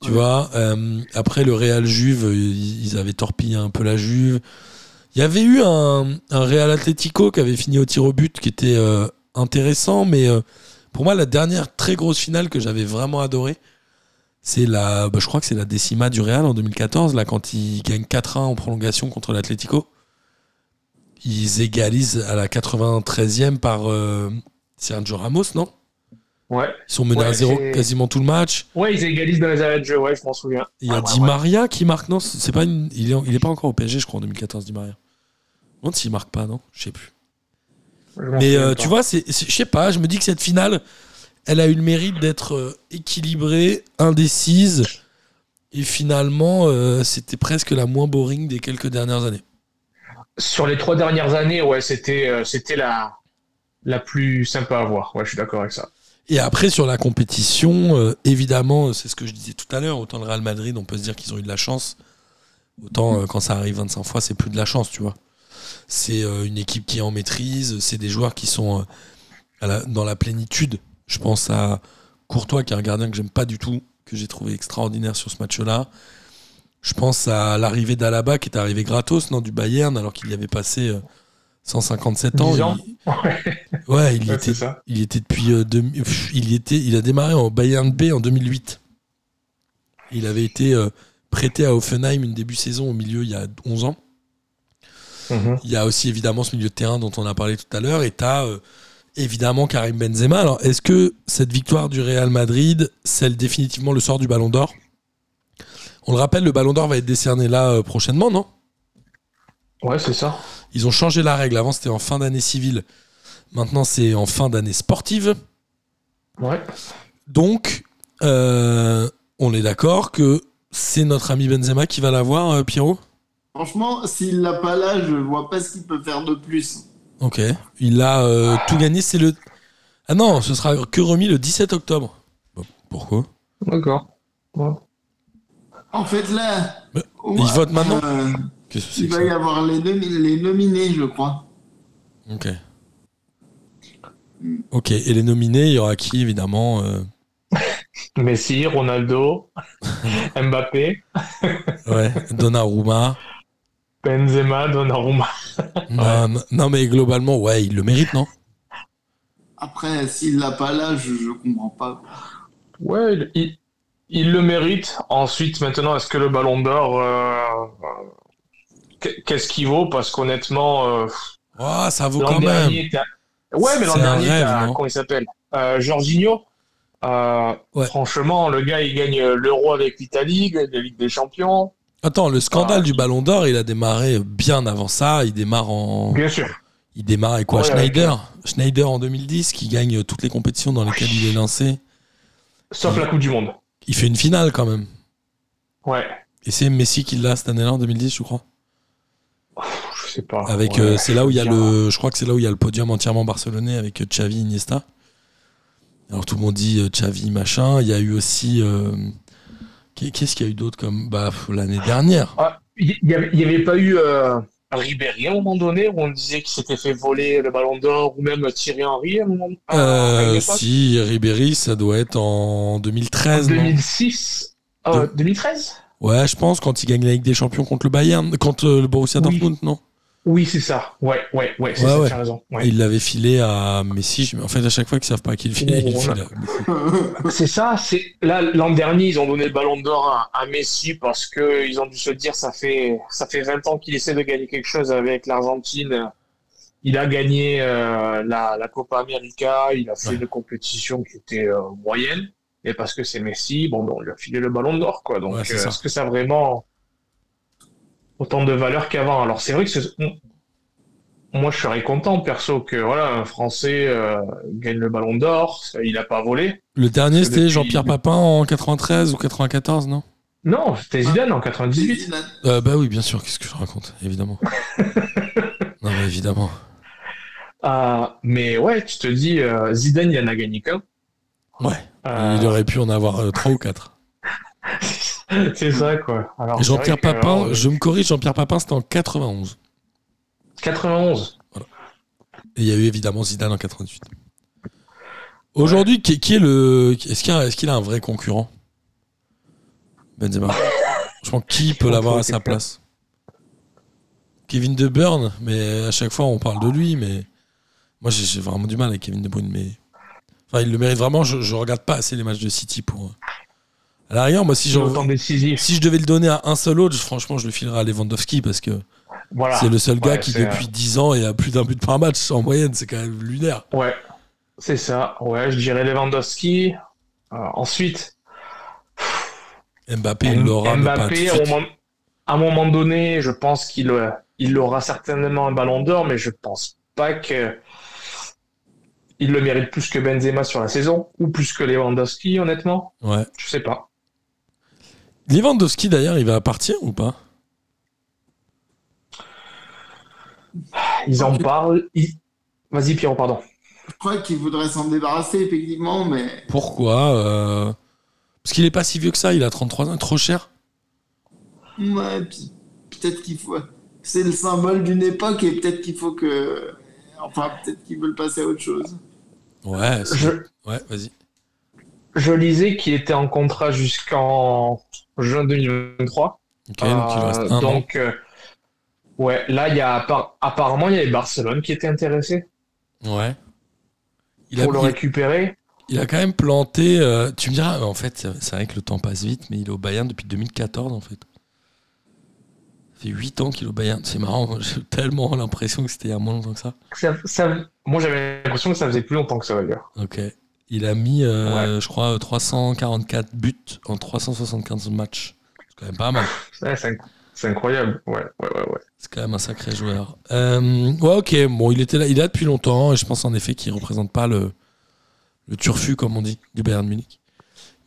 Tu vois, euh, après le Real Juve, ils avaient torpillé un peu la Juve. Il y avait eu un, un Real Atlético qui avait fini au tir au but qui était euh, intéressant, mais pour moi, la dernière très grosse finale que j'avais vraiment adorée, c'est la, bah, je crois que c'est la décima du Real en 2014, là, quand ils gagnent 4-1 en prolongation contre l'Atlético. Ils égalisent à la 93e par euh, Sergio Ramos, non? Ouais. Ils sont menés Ouais, à zéro quasiment tout le match. Ouais, ils égalisent dans les arrêts de jeu, ouais, je m'en souviens. Il y a Di ouais, ouais. Maria qui marque, non c'est pas une- il, est, il est pas encore au PSG, je crois, en 2014, Di Maria. Non, s'il marque pas, non Je sais plus. Je Mais euh, tu vois, je sais pas, je me dis que cette finale, elle a eu le mérite d'être euh, équilibrée, indécise, et finalement, euh, c'était presque la moins boring des quelques dernières années. Sur les trois dernières années, ouais, c'était, euh, c'était la, la plus sympa à voir. Ouais, je suis d'accord avec ça. Et après, sur la compétition, euh, évidemment, c'est ce que je disais tout à l'heure, autant le Real Madrid, on peut se dire qu'ils ont eu de la chance, autant quand ça arrive 25 fois, c'est plus de la chance, tu vois. C'est une équipe qui est en maîtrise, c'est des joueurs qui sont la- dans la plénitude. Je pense à Courtois, qui est un gardien que j'aime pas du tout, que j'ai trouvé extraordinaire sur ce match-là. Je pense à l'arrivée d'Alaba, qui est arrivé gratos, non, du Bayern, alors qu'il y avait passé euh, 157 ans. 10 ans. Il- Ouais, ouais, il y ouais, était il était depuis euh, il y était il a démarré en Bayern B en 2008. Il avait été euh, prêté à Offenheim une début saison au milieu il y a 11 ans. Mhm. Il y a aussi évidemment ce milieu de terrain dont on a parlé tout à l'heure et tu as évidemment Karim Benzema. Alors est-ce que cette victoire du Real Madrid scelle définitivement le sort du Ballon d'Or? On le rappelle, le Ballon d'Or va être décerné là euh, prochainement, non? Ouais, c'est ça. Ils ont changé la règle. Avant c'était en fin d'année civile. Maintenant c'est en fin d'année sportive. Ouais. Donc, euh, on est d'accord que c'est notre ami Benzema qui va l'avoir, euh, Pierrot? Franchement, s'il l'a pas là, je vois pas ce qu'il peut faire de plus. Ok. Il a euh, tout gagné, c'est le... Ah non, ce sera que remis le 17 octobre. Pourquoi? D'accord. Ouais. En fait, là. Mais ouais, il vote maintenant? euh, Qu'est-ce que c'est Il va y avoir les nominés, je crois. Ok. Ok, et les nominés, il y aura qui, évidemment euh, Messi, Ronaldo, Mbappé, Ouais, Donnarumma. Benzema, Donnarumma. Non, non, non, mais globalement, ouais, il le mérite, non? Après, s'il l'a pas là, je, je comprends pas. Ouais, il, il le mérite. Ensuite, maintenant, est-ce que le Ballon d'Or, euh, qu- qu'est-ce qu'il vaut? Parce qu'honnêtement, euh, Oh, ça vaut l'an quand même. ouais, mais l'an dernier, rêve, comment il s'appelle? Euh, Jorginho. Euh, Ouais. Franchement, le gars, il gagne l'Euro avec l'Italie, il gagne la Ligue des Champions. Attends, le scandale Ah. du Ballon d'Or, il a démarré bien avant ça. Il démarre en. Bien sûr. Il démarre avec quoi Ouais, Schneider. Schneider en 2010, qui gagne toutes les compétitions dans lesquelles il est lancé. Sauf la Coupe du Monde. Il fait une finale quand même. Ouais. Et c'est Messi qui l'a cette année-là en 2010, je crois. Je sais pas. Avec, Ouais. euh, c'est là où il y a Bien. le, je crois que c'est là où il y a le podium entièrement barcelonais avec euh, Xavi, Iniesta. Alors tout le monde dit euh, Xavi machin. Il y a eu aussi, euh, qu'est-ce qu'il y a eu d'autre comme, bah l'année dernière. Ah, Il n'y avait, pas eu euh, Ribéry à un moment donné où on disait qu'il s'était fait voler le ballon d'or ou même Thierry Henry à un moment à une Euh, si Ribéry, ça doit être en 2013. non 2006 euh, 2013 ouais, je pense quand il gagne la Ligue des Champions contre le Bayern, contre euh, le Borussia Oui. Dortmund, non Oui, c'est ça. Ouais, ouais, ouais, c'est Ouais, ça, ouais. tu as raison. Ouais. Il l'avait filé à Messi. En fait, à chaque fois qu'ils savent pas à qui le filer, Oh, il le voilà. à. C'est ça, c'est là l'an dernier ils ont donné le ballon d'or à, à Messi parce que ils ont dû se dire ça fait ça fait 20 ans qu'il essaie de gagner quelque chose avec l'Argentine. Il a gagné euh, la, la Copa América, il a fait une compétition qui était euh, moyenne et parce que c'est Messi, bon ben, on lui a filé le ballon d'or quoi. Donc euh, est-ce que ça vraiment autant de valeur qu'avant Alors c'est vrai que moi je serais content perso que voilà un Français euh, gagne le ballon d'or, il a pas volé. Le dernier, c'était depuis- Jean-Pierre Papin en 93 ou 94, non? Non, c'était Zidane en 98. Zidane. euh, Bah oui, bien sûr. Qu'est-ce que je raconte Évidemment. non, mais évidemment. Ah, mais ouais, tu te dis, euh, Zidane, il en a gagné qu'un. Ouais. Euh, Il aurait pu en avoir euh, trois ou quatre. c'est ça, quoi. Jean-Pierre Papin, alors, je me corrige, Jean-Pierre Papin, c'était en 91. 91. Et il y a eu évidemment Zidane en 98. Aujourd'hui, qui, qui est le. Est-ce qu'il a- un vrai concurrent? Benzema. Je pense qui peut l'avoir à sa place? Kevin De Bruyne, mais à chaque fois on parle de lui, mais moi j'ai j'ai vraiment du mal avec Kevin De Bruyne, mais enfin il le mérite vraiment. Je, je regarde pas assez les matchs de City pour. À la rigueur, moi si, je devais le donner à un seul autre, franchement je le filerais à Lewandowski parce que Voilà. c'est le seul gars Ouais, qui depuis 10 ans est à plus d'un but par match en moyenne, c'est quand même lunaire. Ouais, c'est ça. Ouais, je dirais Lewandowski. Euh, ensuite, Mbappé, il l'aura, Mbappé, à un moment, donné, je pense qu'il euh, il aura certainement un ballon d'or, mais je pense pas que il le mérite plus que Benzema sur la saison, ou plus que Lewandowski, honnêtement. Ouais. Je sais pas. Lewandowski d'ailleurs, il va partir ou pas? Ils en parlent. ils- Vas-y, Pierrot, pardon. Je crois qu'il voudrait s'en débarrasser, effectivement, mais Pourquoi euh, Parce qu'il est pas si vieux que ça, il a 33 ans, trop cher? ouais, puis peut-être qu'il faut. C'est le symbole d'une époque et peut-être qu'il faut que. Enfin, peut-être qu'ils veulent passer à autre chose. Ouais, c'est- Je, ouais, vas-y. je lisais qu'il était en contrat jusqu'en juin 2023. Ok, donc il Euh, reste un an. donc, euh, ouais, là, il y a appar- apparemment, il y avait Barcelone qui était intéressé Ouais. Il a, pour le il- récupérer. il a quand même planté. euh, tu me diras, en fait, c'est vrai que le temps passe vite, mais il est au Bayern depuis 2014 en fait. Ça fait 8 ans qu'il est au Bayern. C'est marrant, j'ai tellement l'impression que c'était il y a moins longtemps que ça. Ça- ça- moi, j'avais l'impression que ça faisait plus longtemps que ça, d'ailleurs. Ok. Il a mis, euh, je crois, 344 buts en 375 matchs. C'est quand même pas mal. Ouais, c'est inc- c'est incroyable. Ouais, ouais, ouais, ouais. C'est quand même un sacré joueur. Euh, ouais, ok. Bon, il était là, il est là depuis longtemps et je pense en effet qu'il représente pas le, le turfu, comme on dit, du Bayern Munich.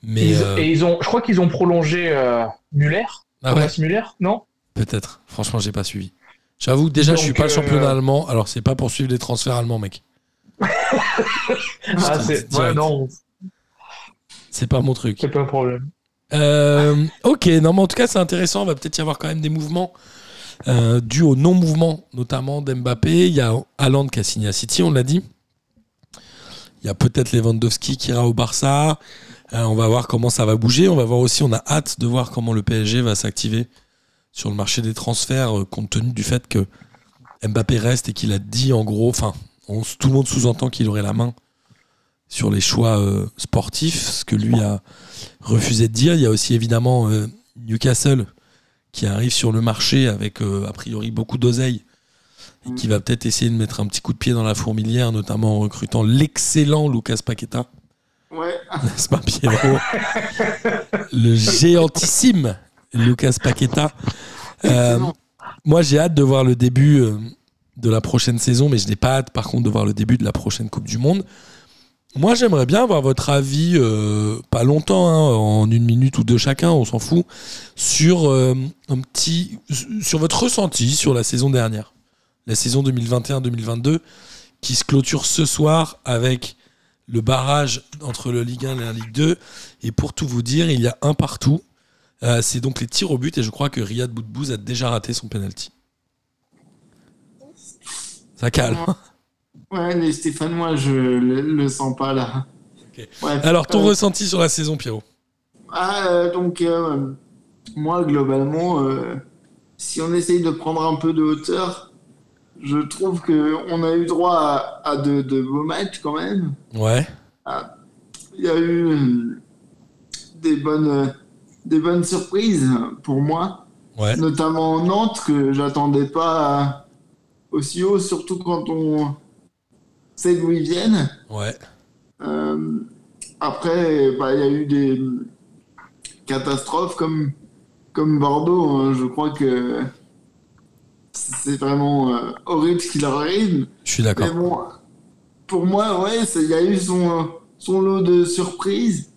Mais Ils- euh, Et ils ont, je crois qu'ils ont prolongé euh, Muller. ah ouais, Muller, non? Peut-être. Franchement, j'ai pas suivi. J'avoue, que déjà, je suis Donc, pas le championnat euh, allemand. Alors, c'est pas pour suivre les transferts allemands, mec. Ah, c'est direct. ouais, non, C'est pas mon truc. c'est pas un problème. Euh, ok, non, mais en tout cas, c'est intéressant. Il va peut-être y avoir quand même des mouvements euh, dus au non-mouvement, notamment d'Mbappé. Il y a Haaland qui a signé à City, on l'a dit. Il y a peut-être Lewandowski qui ira au Barça. Euh, on va voir comment ça va bouger. On va voir aussi, on a hâte de voir comment le PSG va s'activer sur le marché des transferts, compte tenu du fait que Mbappé reste et qu'il a dit en gros, enfin, on- tout le monde sous-entend qu'il aurait la main sur les choix euh, sportifs, ce que lui a refusé de dire. Il y a aussi évidemment euh, Newcastle qui arrive sur le marché avec euh, a priori beaucoup d'oseille et qui va peut-être essayer de mettre un petit coup de pied dans la fourmilière, notamment en recrutant l'excellent Lucas Paqueta. Ouais. N'est-ce pas, Pierrot? Le géantissime Lucas Paqueta. Moi, j'ai hâte de voir le début de la prochaine saison, mais je n'ai pas hâte, par contre, de voir le début de la prochaine Coupe du Monde. Moi, j'aimerais bien avoir votre avis, euh, pas longtemps, hein, en une minute ou deux chacun, on s'en fout, sur euh, un petit, sur votre ressenti sur la saison dernière, la saison 2021-2022, qui se clôture ce soir avec le barrage entre le Ligue 1 et la Ligue 2. Et pour tout vous dire, il y a un partout. Euh, c'est donc les tirs au but et je crois que Riyad Boudbouz a déjà raté son penalty. Ça calme. Ouais, les Stéphanois, je le, le sens pas là. Alors ton euh, ressenti sur la saison, Pierrot? Ah, euh, donc, euh, moi, globalement, si on essaye de prendre un peu de hauteur, je trouve qu'on a eu droit à, à de, de beaux matchs quand même. Ouais. Il y a eu des bonnes, des bonnes surprises pour moi, Ouais. notamment Nantes, que j'attendais pas aussi haut, surtout quand on sait d'où ils viennent. Ouais. Euh, après, bah, il y a eu des catastrophes comme, comme Bordeaux. hein. Je crois que c'est vraiment euh, horrible ce qui leur arrive. Je suis d'accord. bon, pour moi, ouais, il y a eu son, son lot de surprises.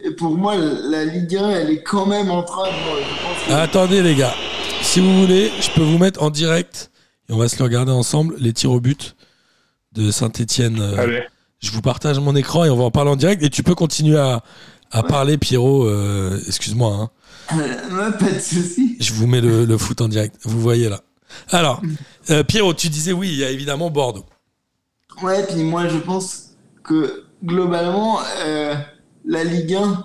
Et pour moi, la Ligue 1, elle est quand même en train de. Attendez les gars, si vous voulez, je peux vous mettre en direct et on va se le regarder ensemble les tirs au but de Saint-Étienne. Allez. Je vous partage mon écran et on va en parler en direct. Et tu peux continuer à, à parler, Pierrot. euh, Excuse-moi. hein. Euh, ouais, pas de soucis. Je vous mets le, le foot en direct. Vous voyez là. Alors, euh, Pierrot, tu disais oui, il y a évidemment Bordeaux. Ouais, puis moi je pense que globalement, euh, la Ligue 1,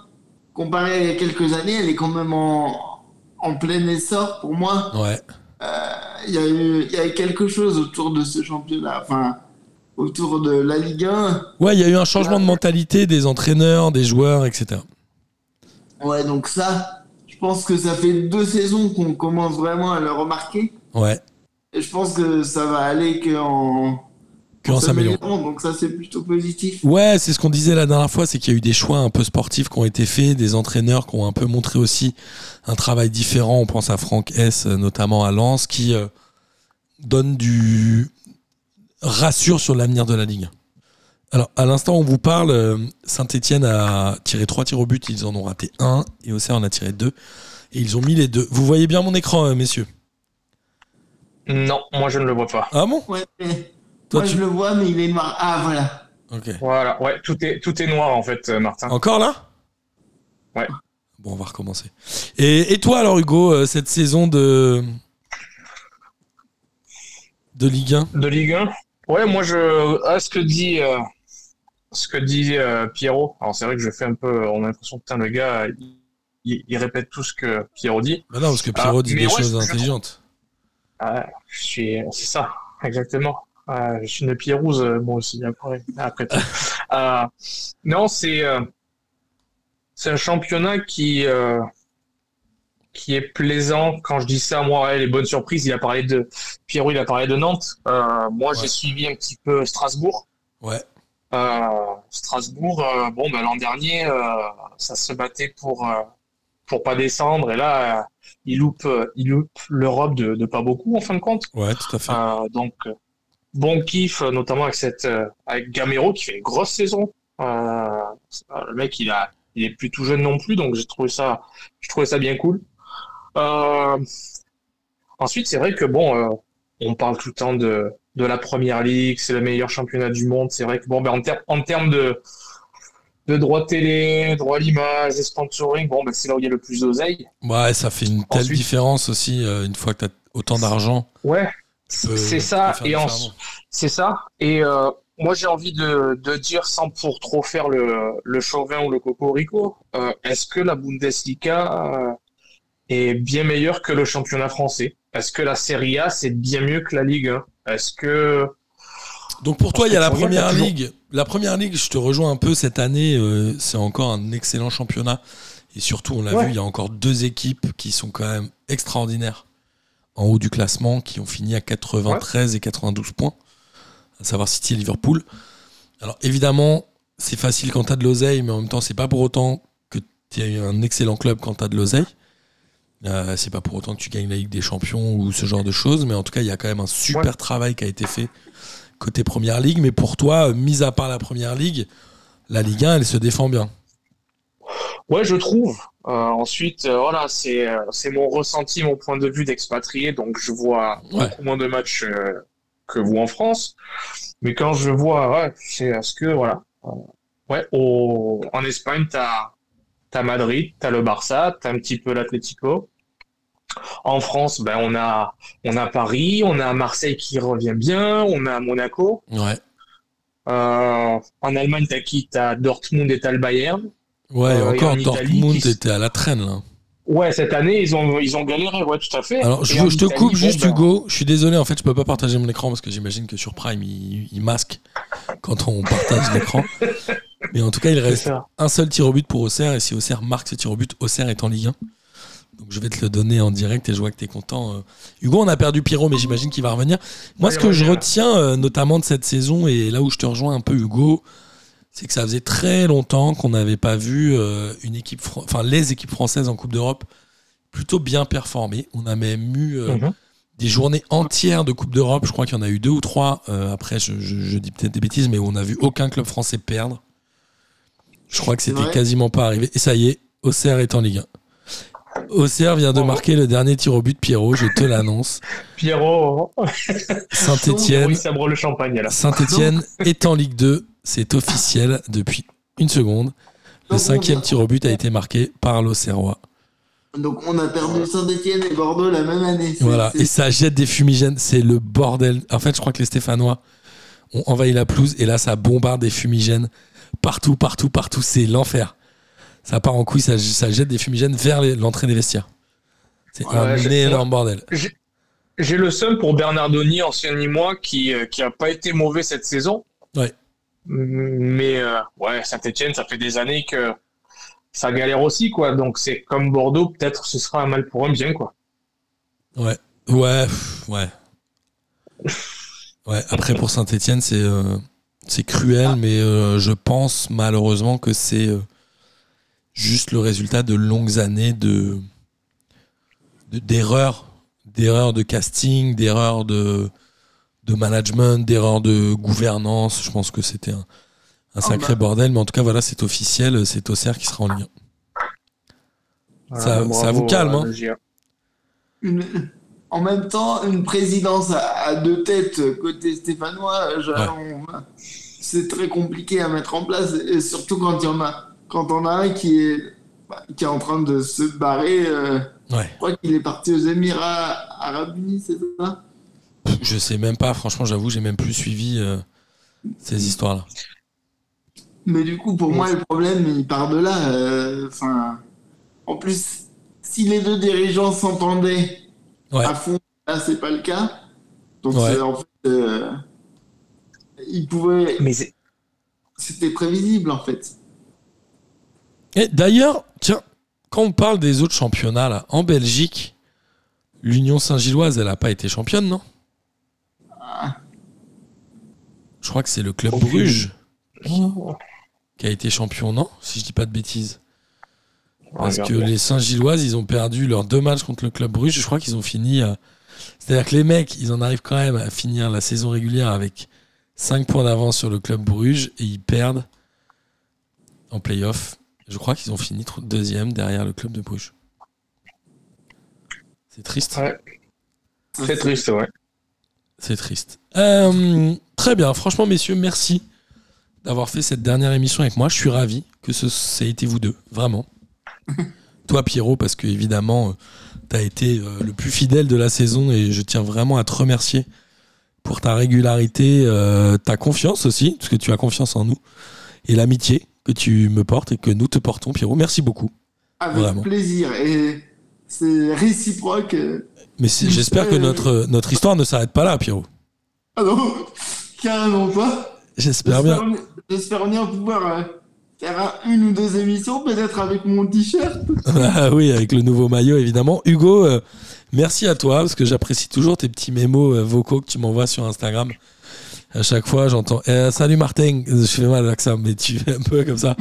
comparée à il y a quelques années, elle est quand même en, en plein essor pour moi. Ouais. Il y, a eu, il y a eu quelque chose autour de ce championnat, enfin, autour de la Ligue 1. Ouais, il y a eu un changement de mentalité des entraîneurs, des joueurs, etc. Ouais, donc ça, je pense que ça fait deux saisons qu'on commence vraiment à le remarquer. Ouais. Et je pense que ça va aller qu'en Que en s'améliorant. s'améliorant, donc ça c'est plutôt positif. Ouais, c'est ce qu'on disait la dernière fois, c'est qu'il y a eu des choix un peu sportifs qui ont été faits, des entraîneurs qui ont un peu montré aussi un travail différent. On pense à Franck S, notamment à Lens, qui euh, donne du rassure sur l'avenir de la Ligue. Alors, à l'instant où on vous parle, euh, Saint-Etienne a tiré trois tirs au but, ils en ont raté un, et Auxerre en a tiré deux, et ils ont mis les deux. Vous voyez bien mon écran, euh, messieurs? Non, moi je ne le vois pas. Ah bon? Ouais, Toi, moi tu- je le vois, mais il est noir. Ah voilà. Ok. Voilà, ouais, tout est, tout est noir en fait, euh, Martin. Encore là? Ouais. Bon, on va recommencer. Et, et toi alors, Hugo, euh, cette saison de de Ligue 1 De Ligue 1 Ouais, moi je. Ah, ce que dit, euh, ce que dit euh, Pierrot, alors c'est vrai que je fais un peu. On a l'impression que putain, le gars, il, il répète tout ce que Pierrot dit. Bah non, parce que Pierrot Ah, dit mais des ouais, choses intelligentes. Ah, je suis. C'est ça, exactement. Ah, je suis une pierrouse, euh, moi aussi, après, après tout. Euh, non, c'est. euh, c'est un championnat qui. euh, qui est plaisant. Quand je dis ça, moi, les bonnes surprises, il a parlé de. Pierrot, il a parlé de Nantes. Moi, Ouais. j'ai suivi un petit peu Strasbourg. Ouais. Strasbourg, bon, ben, l'an dernier, ça se battait pour pour pas descendre, et là, il loupe, il loupe l'Europe de, de pas beaucoup en fin de compte. Ouais, tout à fait. Euh, donc, bon kiff, euh, notamment avec cette euh, avec Gamero qui fait une grosse saison. Euh, le mec, il a, il est plus tout jeune non plus, donc j'ai trouvé ça, je trouvais ça bien cool. Ensuite, c'est vrai que bon, on parle tout le temps de de la première ligue, c'est le meilleur championnat du monde. C'est vrai que bon, ben en, ter- en termes de de droits télé, droits à l'image, et sponsoring, bon, ben c'est là où il y a le plus d'oseille. Ouais, ça fait une telle différence aussi, euh, une fois que tu as autant d'argent. Ouais, c'est ça. Et en. C'est ça. Et euh, moi, j'ai envie de, de dire, sans pour trop faire le, le chauvin ou le cocorico, euh, est-ce que la Bundesliga euh, est bien meilleure que le championnat français? Est-ce que la Serie A, c'est bien mieux que la Ligue 1 Est-ce que Donc pour toi, il y a la première ligue. La première ligue, je te rejoins un peu cette année. euh, c'est encore un excellent championnat. Et surtout, on l'a Ouais. vu, il y a encore deux équipes qui sont quand même extraordinaires en haut du classement, qui ont fini à 93 et 92 points, à savoir City et Liverpool. Alors évidemment, c'est facile quand t'as de l'oseille, mais en même temps, c'est pas pour autant que tu es un excellent club quand t'as de l'oseille. Euh, c'est pas pour autant que tu gagnes la Ligue des Champions ou ce genre de choses, mais en tout cas, il y a quand même un super Ouais. travail qui a été fait côté Première Ligue. Mais pour toi, euh, mis à part la Première Ligue, la Ligue 1, elle se défend bien. Ouais, je trouve. Euh, ensuite, euh, voilà, c'est euh, c'est mon ressenti, mon point de vue d'expatrié, donc je vois Ouais. beaucoup moins de matchs que vous en France. Mais quand je vois, ouais, c'est à ce que voilà, ouais, au, en Espagne, t'as t'as Madrid, t'as le Barça, t'as un petit peu l'Atlético. En France, ben on a on a Paris, on a Marseille qui revient bien, on a Monaco. Ouais. Euh, en Allemagne, t'as qui? T'as Dortmund et t'as le Bayern. Ouais, Euh, et encore en Dortmund qui était à la traîne là. Ouais, cette année, ils ont, ils ont galéré, ouais, tout à fait. Alors, je, te Italie, coupe juste, ben, Hugo. Je suis désolé, en fait, je peux pas partager mon écran parce que j'imagine que sur Prime, il, il masque quand on partage l'écran. Mais en tout cas, il reste un seul tir au but pour Auxerre. Et si Auxerre marque ce tir au but, Auxerre est en Ligue 1. Donc, je vais te le donner en direct et je vois que tu es content. euh. Hugo, on a perdu Pierrot, mais j'imagine qu'il va revenir. Moi, Ouais, ce que je retiens, euh, notamment de cette saison, et là où je te rejoins un peu, Hugo, c'est que ça faisait très longtemps qu'on n'avait pas vu euh, une équipe, enfin les équipes françaises en Coupe d'Europe plutôt bien performer. On a même eu euh, Mhm. des journées entières de Coupe d'Europe. Je crois qu'il y en a eu deux ou trois. euh, après, je, je- je dis peut-être des bêtises, mais on n'a vu aucun club français perdre. Je crois que c'était quasiment pas arrivé. Et ça y est, Auxerre est en Ligue 1. Auxerre vient de marquer le dernier tir au but, Pierrot, je te l'annonce. Pierrot, Saint-Etienne. Saint-Etienne est en Ligue 2. C'est officiel depuis une seconde. Le cinquième tir au but a été marqué par l'Auxerrois. Donc on a perdu Saint-Etienne et Bordeaux la même année. Voilà, et ça jette des fumigènes, c'est le bordel. En fait, je crois que les Stéphanois ont envahi la pelouse et là, ça bombarde des fumigènes partout, partout, partout. C'est l'enfer. Ça part en couille, ça, ça jette des fumigènes vers l'entrée des vestiaires. C'est Ouais, un énorme bordel. J'ai le seum pour Bernardoni, ancien Nîmois, qui, euh, qui a pas été mauvais cette saison. Ouais. Mais, euh, ouais, Saint-Etienne, ça fait des années que ça galère aussi, quoi. Donc, c'est comme Bordeaux, peut-être ce sera un mal pour un bien, quoi. Ouais, ouais, ouais. Ouais, après pour Saint-Etienne, c'est euh, c'est cruel, mais euh, je pense malheureusement que c'est juste le résultat de longues années de- d'erreurs, d'erreurs de casting, d'erreurs de, de management, d'erreurs de gouvernance. Je pense que c'était un, un sacré bah. bordel, mais en tout cas, voilà, c'est officiel, c'est Auxerre qui sera en Ligue 1. Ça- vous calme, hein. Une- En même temps, une présidence à, à deux têtes côté stéphanois, c'est très compliqué à mettre en place, et surtout quand il y en a, quand on a un qui est, bah, qui est en train de se barrer. euh, Ouais. Je crois qu'il est parti aux Émirats Arabes Unis, c'est ça? Je sais même pas, franchement, j'avoue, j'ai même plus suivi euh, ces histoires-là. Mais du coup, pour moi, le problème, il part de là. euh, en plus, si les deux dirigeants s'entendaient Ouais. à fond, là, c'est pas le cas. Donc, Ouais. c'est- en fait, euh, ils pouvaient. Mais C'était prévisible, en fait. Et d'ailleurs, tiens, quand on parle des autres championnats, là, en Belgique, l'Union Saint-Gilloise, elle n'a pas été championne, non? Je crois que c'est le club. Bruges qui a été champion, non Si je dis pas de bêtises. Parce que les Saint-Gilloises, ils ont perdu leurs deux matchs contre le club Bruges. Je crois qu'ils ont fini. à- C'est-à-dire que les mecs, ils en arrivent quand même à finir la saison régulière avec 5 points d'avance sur le club Bruges et ils perdent en playoff. Je crois qu'ils ont fini deuxième derrière le club de Bruges. C'est triste. Ouais. C'est triste, ouais. C'est triste. Euh, très bien. Franchement, messieurs, merci d'avoir fait cette dernière émission avec moi. Je suis ravi que ce, ça ait été vous deux, vraiment. Toi, Pierrot, parce que évidemment, tu as été euh, le plus fidèle de la saison et je tiens vraiment à te remercier pour ta régularité, euh, ta confiance aussi, parce que tu as confiance en nous, et l'amitié que tu me portes et que nous te portons, Pierrot. Merci beaucoup. Avec Vraiment. plaisir. Et c'est réciproque. euh. Mais j'espère que Euh, notre, notre histoire ne s'arrête pas là, Pierrot. Ah non Carrément pas. J'espère bien. J'espère bien pouvoir euh, faire un- une ou deux émissions, peut-être avec mon t-shirt. Ah oui, avec le nouveau maillot, évidemment. Hugo, euh, merci à toi, parce que j'apprécie toujours tes petits mémos euh, vocaux que tu m'envoies sur Instagram. À chaque fois, j'entends Eh, Salut Martin. Je fais mal à l'accent, mais tu fais un peu comme ça.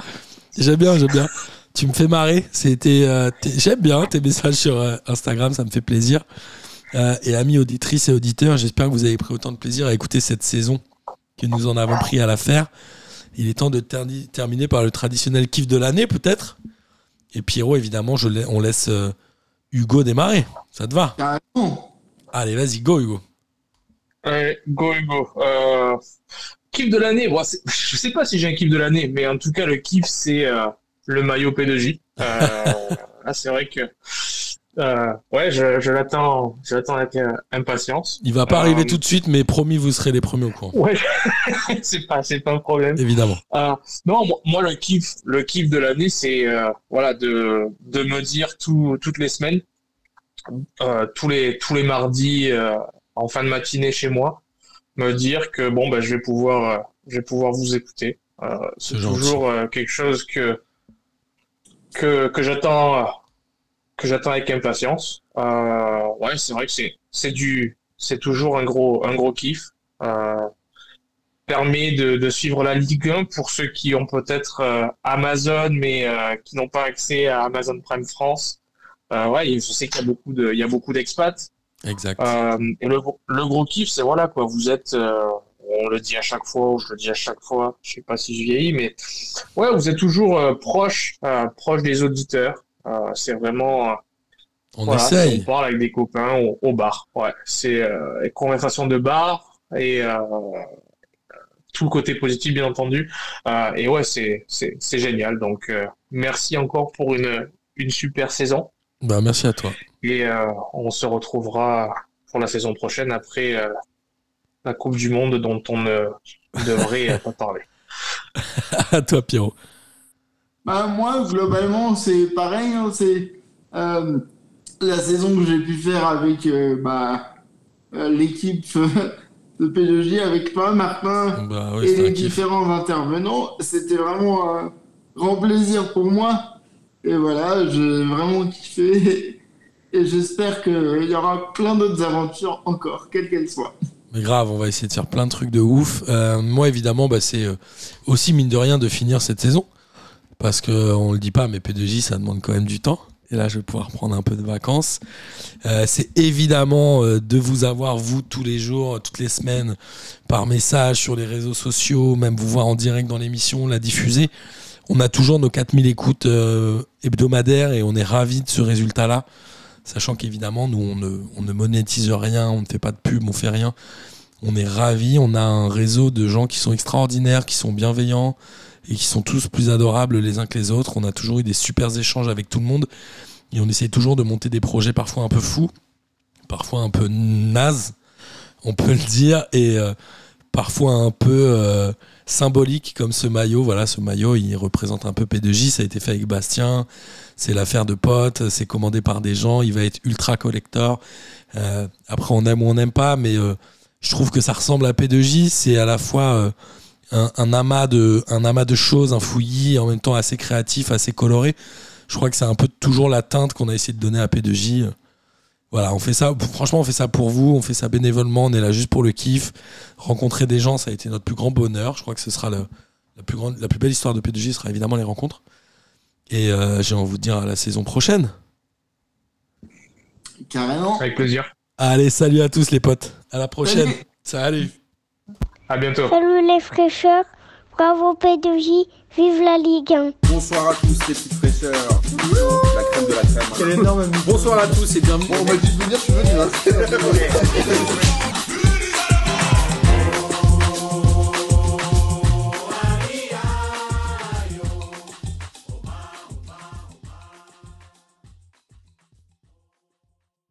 J'aime bien, j'aime bien. Tu me fais marrer. C'était, j'aime bien tes messages sur Instagram, ça me fait plaisir. Et amis auditrices et auditeurs, j'espère que vous avez pris autant de plaisir à écouter cette saison que nous en avons pris à la faire. Il est temps de terminer par le traditionnel kiff de l'année, peut-être. Et Pierrot, évidemment, je lai- on laisse euh, Hugo démarrer. Ça te va? Carrément. Allez, vas-y, go Hugo. Ouais, go Hugo. Euh, kiff de l'année. Bon, je sais pas si j'ai un kiff de l'année, mais en tout cas, le kiff, c'est euh, le maillot P2J. Euh, là, c'est vrai que euh, ouais, je, je l'attends, je l'attends avec euh, impatience. Il va pas Euh, arriver tout de suite, mais promis, vous serez les premiers au courant. Ouais, c'est pas, c'est pas un problème. Évidemment. Euh, non, moi, le kiff, le kiff de l'année, c'est euh, voilà de de me dire tout, toutes les semaines, euh, tous les tous les mardis euh, en fin de matinée chez moi, me dire que bon bah je vais pouvoir euh, je vais pouvoir vous écouter. Euh, c'est toujours euh, quelque chose que que que j'attends que j'attends avec impatience. Euh, ouais, c'est vrai que c'est c'est du c'est toujours un gros un gros kiff. Euh, permet de, de suivre la Ligue 1 pour ceux qui ont peut-être euh, Amazon mais qui n'ont pas accès à Amazon Prime France. Ouais, je sais qu'il y a beaucoup de il y a beaucoup d'expats. Exact. Et le, gros- le gros kiff, c'est voilà quoi, vous êtes, on le dit à chaque fois, ou je le dis à chaque fois, je sais pas si je vieillis, mais ouais, vous êtes toujours euh, proche, euh, proche des auditeurs. Euh, c'est vraiment, euh, on voilà, essaye. on parle avec des copains au, au bar. Ouais, c'est euh, une conversation de bar et euh, tout le côté positif bien entendu. Euh, et ouais, c'est c'est c'est génial. Donc merci encore pour une une super saison. Bah, merci à toi. Et on se retrouvera pour la saison prochaine après la Coupe du Monde dont on ne devrait pas parler. à toi, Pierrot. Bah, moi, globalement, c'est pareil. hein, c'est euh, la saison que j'ai pu faire avec euh, bah, euh, l'équipe de P2J, avec toi, Martin, Bah, et les différents intervenants. C'était vraiment un grand plaisir pour moi. Et voilà, j'ai vraiment kiffé. Et j'espère qu'il y aura plein d'autres aventures encore, quelles qu'elles soient. Mais grave, on va essayer de faire plein de trucs de ouf. Moi, évidemment, bah, c'est aussi, mine de rien, de finir cette saison. Parce que on le dit pas, mais P2J, ça demande quand même du temps. Et là, je vais pouvoir prendre un peu de vacances. Euh, c'est évidemment euh, de vous avoir, vous, tous les jours, toutes les semaines, par message, sur les réseaux sociaux, même vous voir en direct dans l'émission, la diffuser. On a toujours nos 4000 écoutes euh, hebdomadaires et on est ravis de ce résultat-là. Sachant qu'évidemment, nous, on ne, on ne monétise rien, on ne fait pas de pub, on fait rien. On est ravis, on a un réseau de gens qui sont extraordinaires, qui sont bienveillants et qui sont tous plus adorables les uns que les autres. On a toujours eu des super échanges avec tout le monde et on essaye toujours de monter des projets parfois un peu fous, parfois un peu nazes, on peut le dire, et euh, parfois un peu euh, symbolique comme ce maillot. Voilà, ce maillot, il représente un peu P2J, ça a été fait avec Bastien, c'est l'affaire de potes, c'est commandé par des gens, il va être ultra collector. Euh, après, on aime ou on n'aime pas, mais euh, je trouve que ça ressemble à P2J, c'est à la fois un, un amas de, un amas de choses, un fouillis, en même temps assez créatif, assez coloré. Je crois que c'est un peu toujours la teinte qu'on a essayé de donner à P2J. Voilà, on fait ça, franchement, on fait ça pour vous, on fait ça bénévolement, on est là juste pour le kiff. Rencontrer des gens, ça a été notre plus grand bonheur. Je crois que ce sera le- la, plus grande, la plus belle histoire de P2J, sera évidemment les rencontres. Et euh, j'ai envie de vous dire à la saison prochaine. Carrément. Avec plaisir. Allez, salut à tous les potes. À la prochaine. Salut. Salut. À bientôt. Salut les fraîcheurs, bravo P2J, vive la Ligue 1. Bonsoir à tous les petites fraîcheurs. La crème de la crème. Quel énorme. Bonsoir à tous et bienvenue. Bon, on m'a dit de venir, je suis venu. Hein.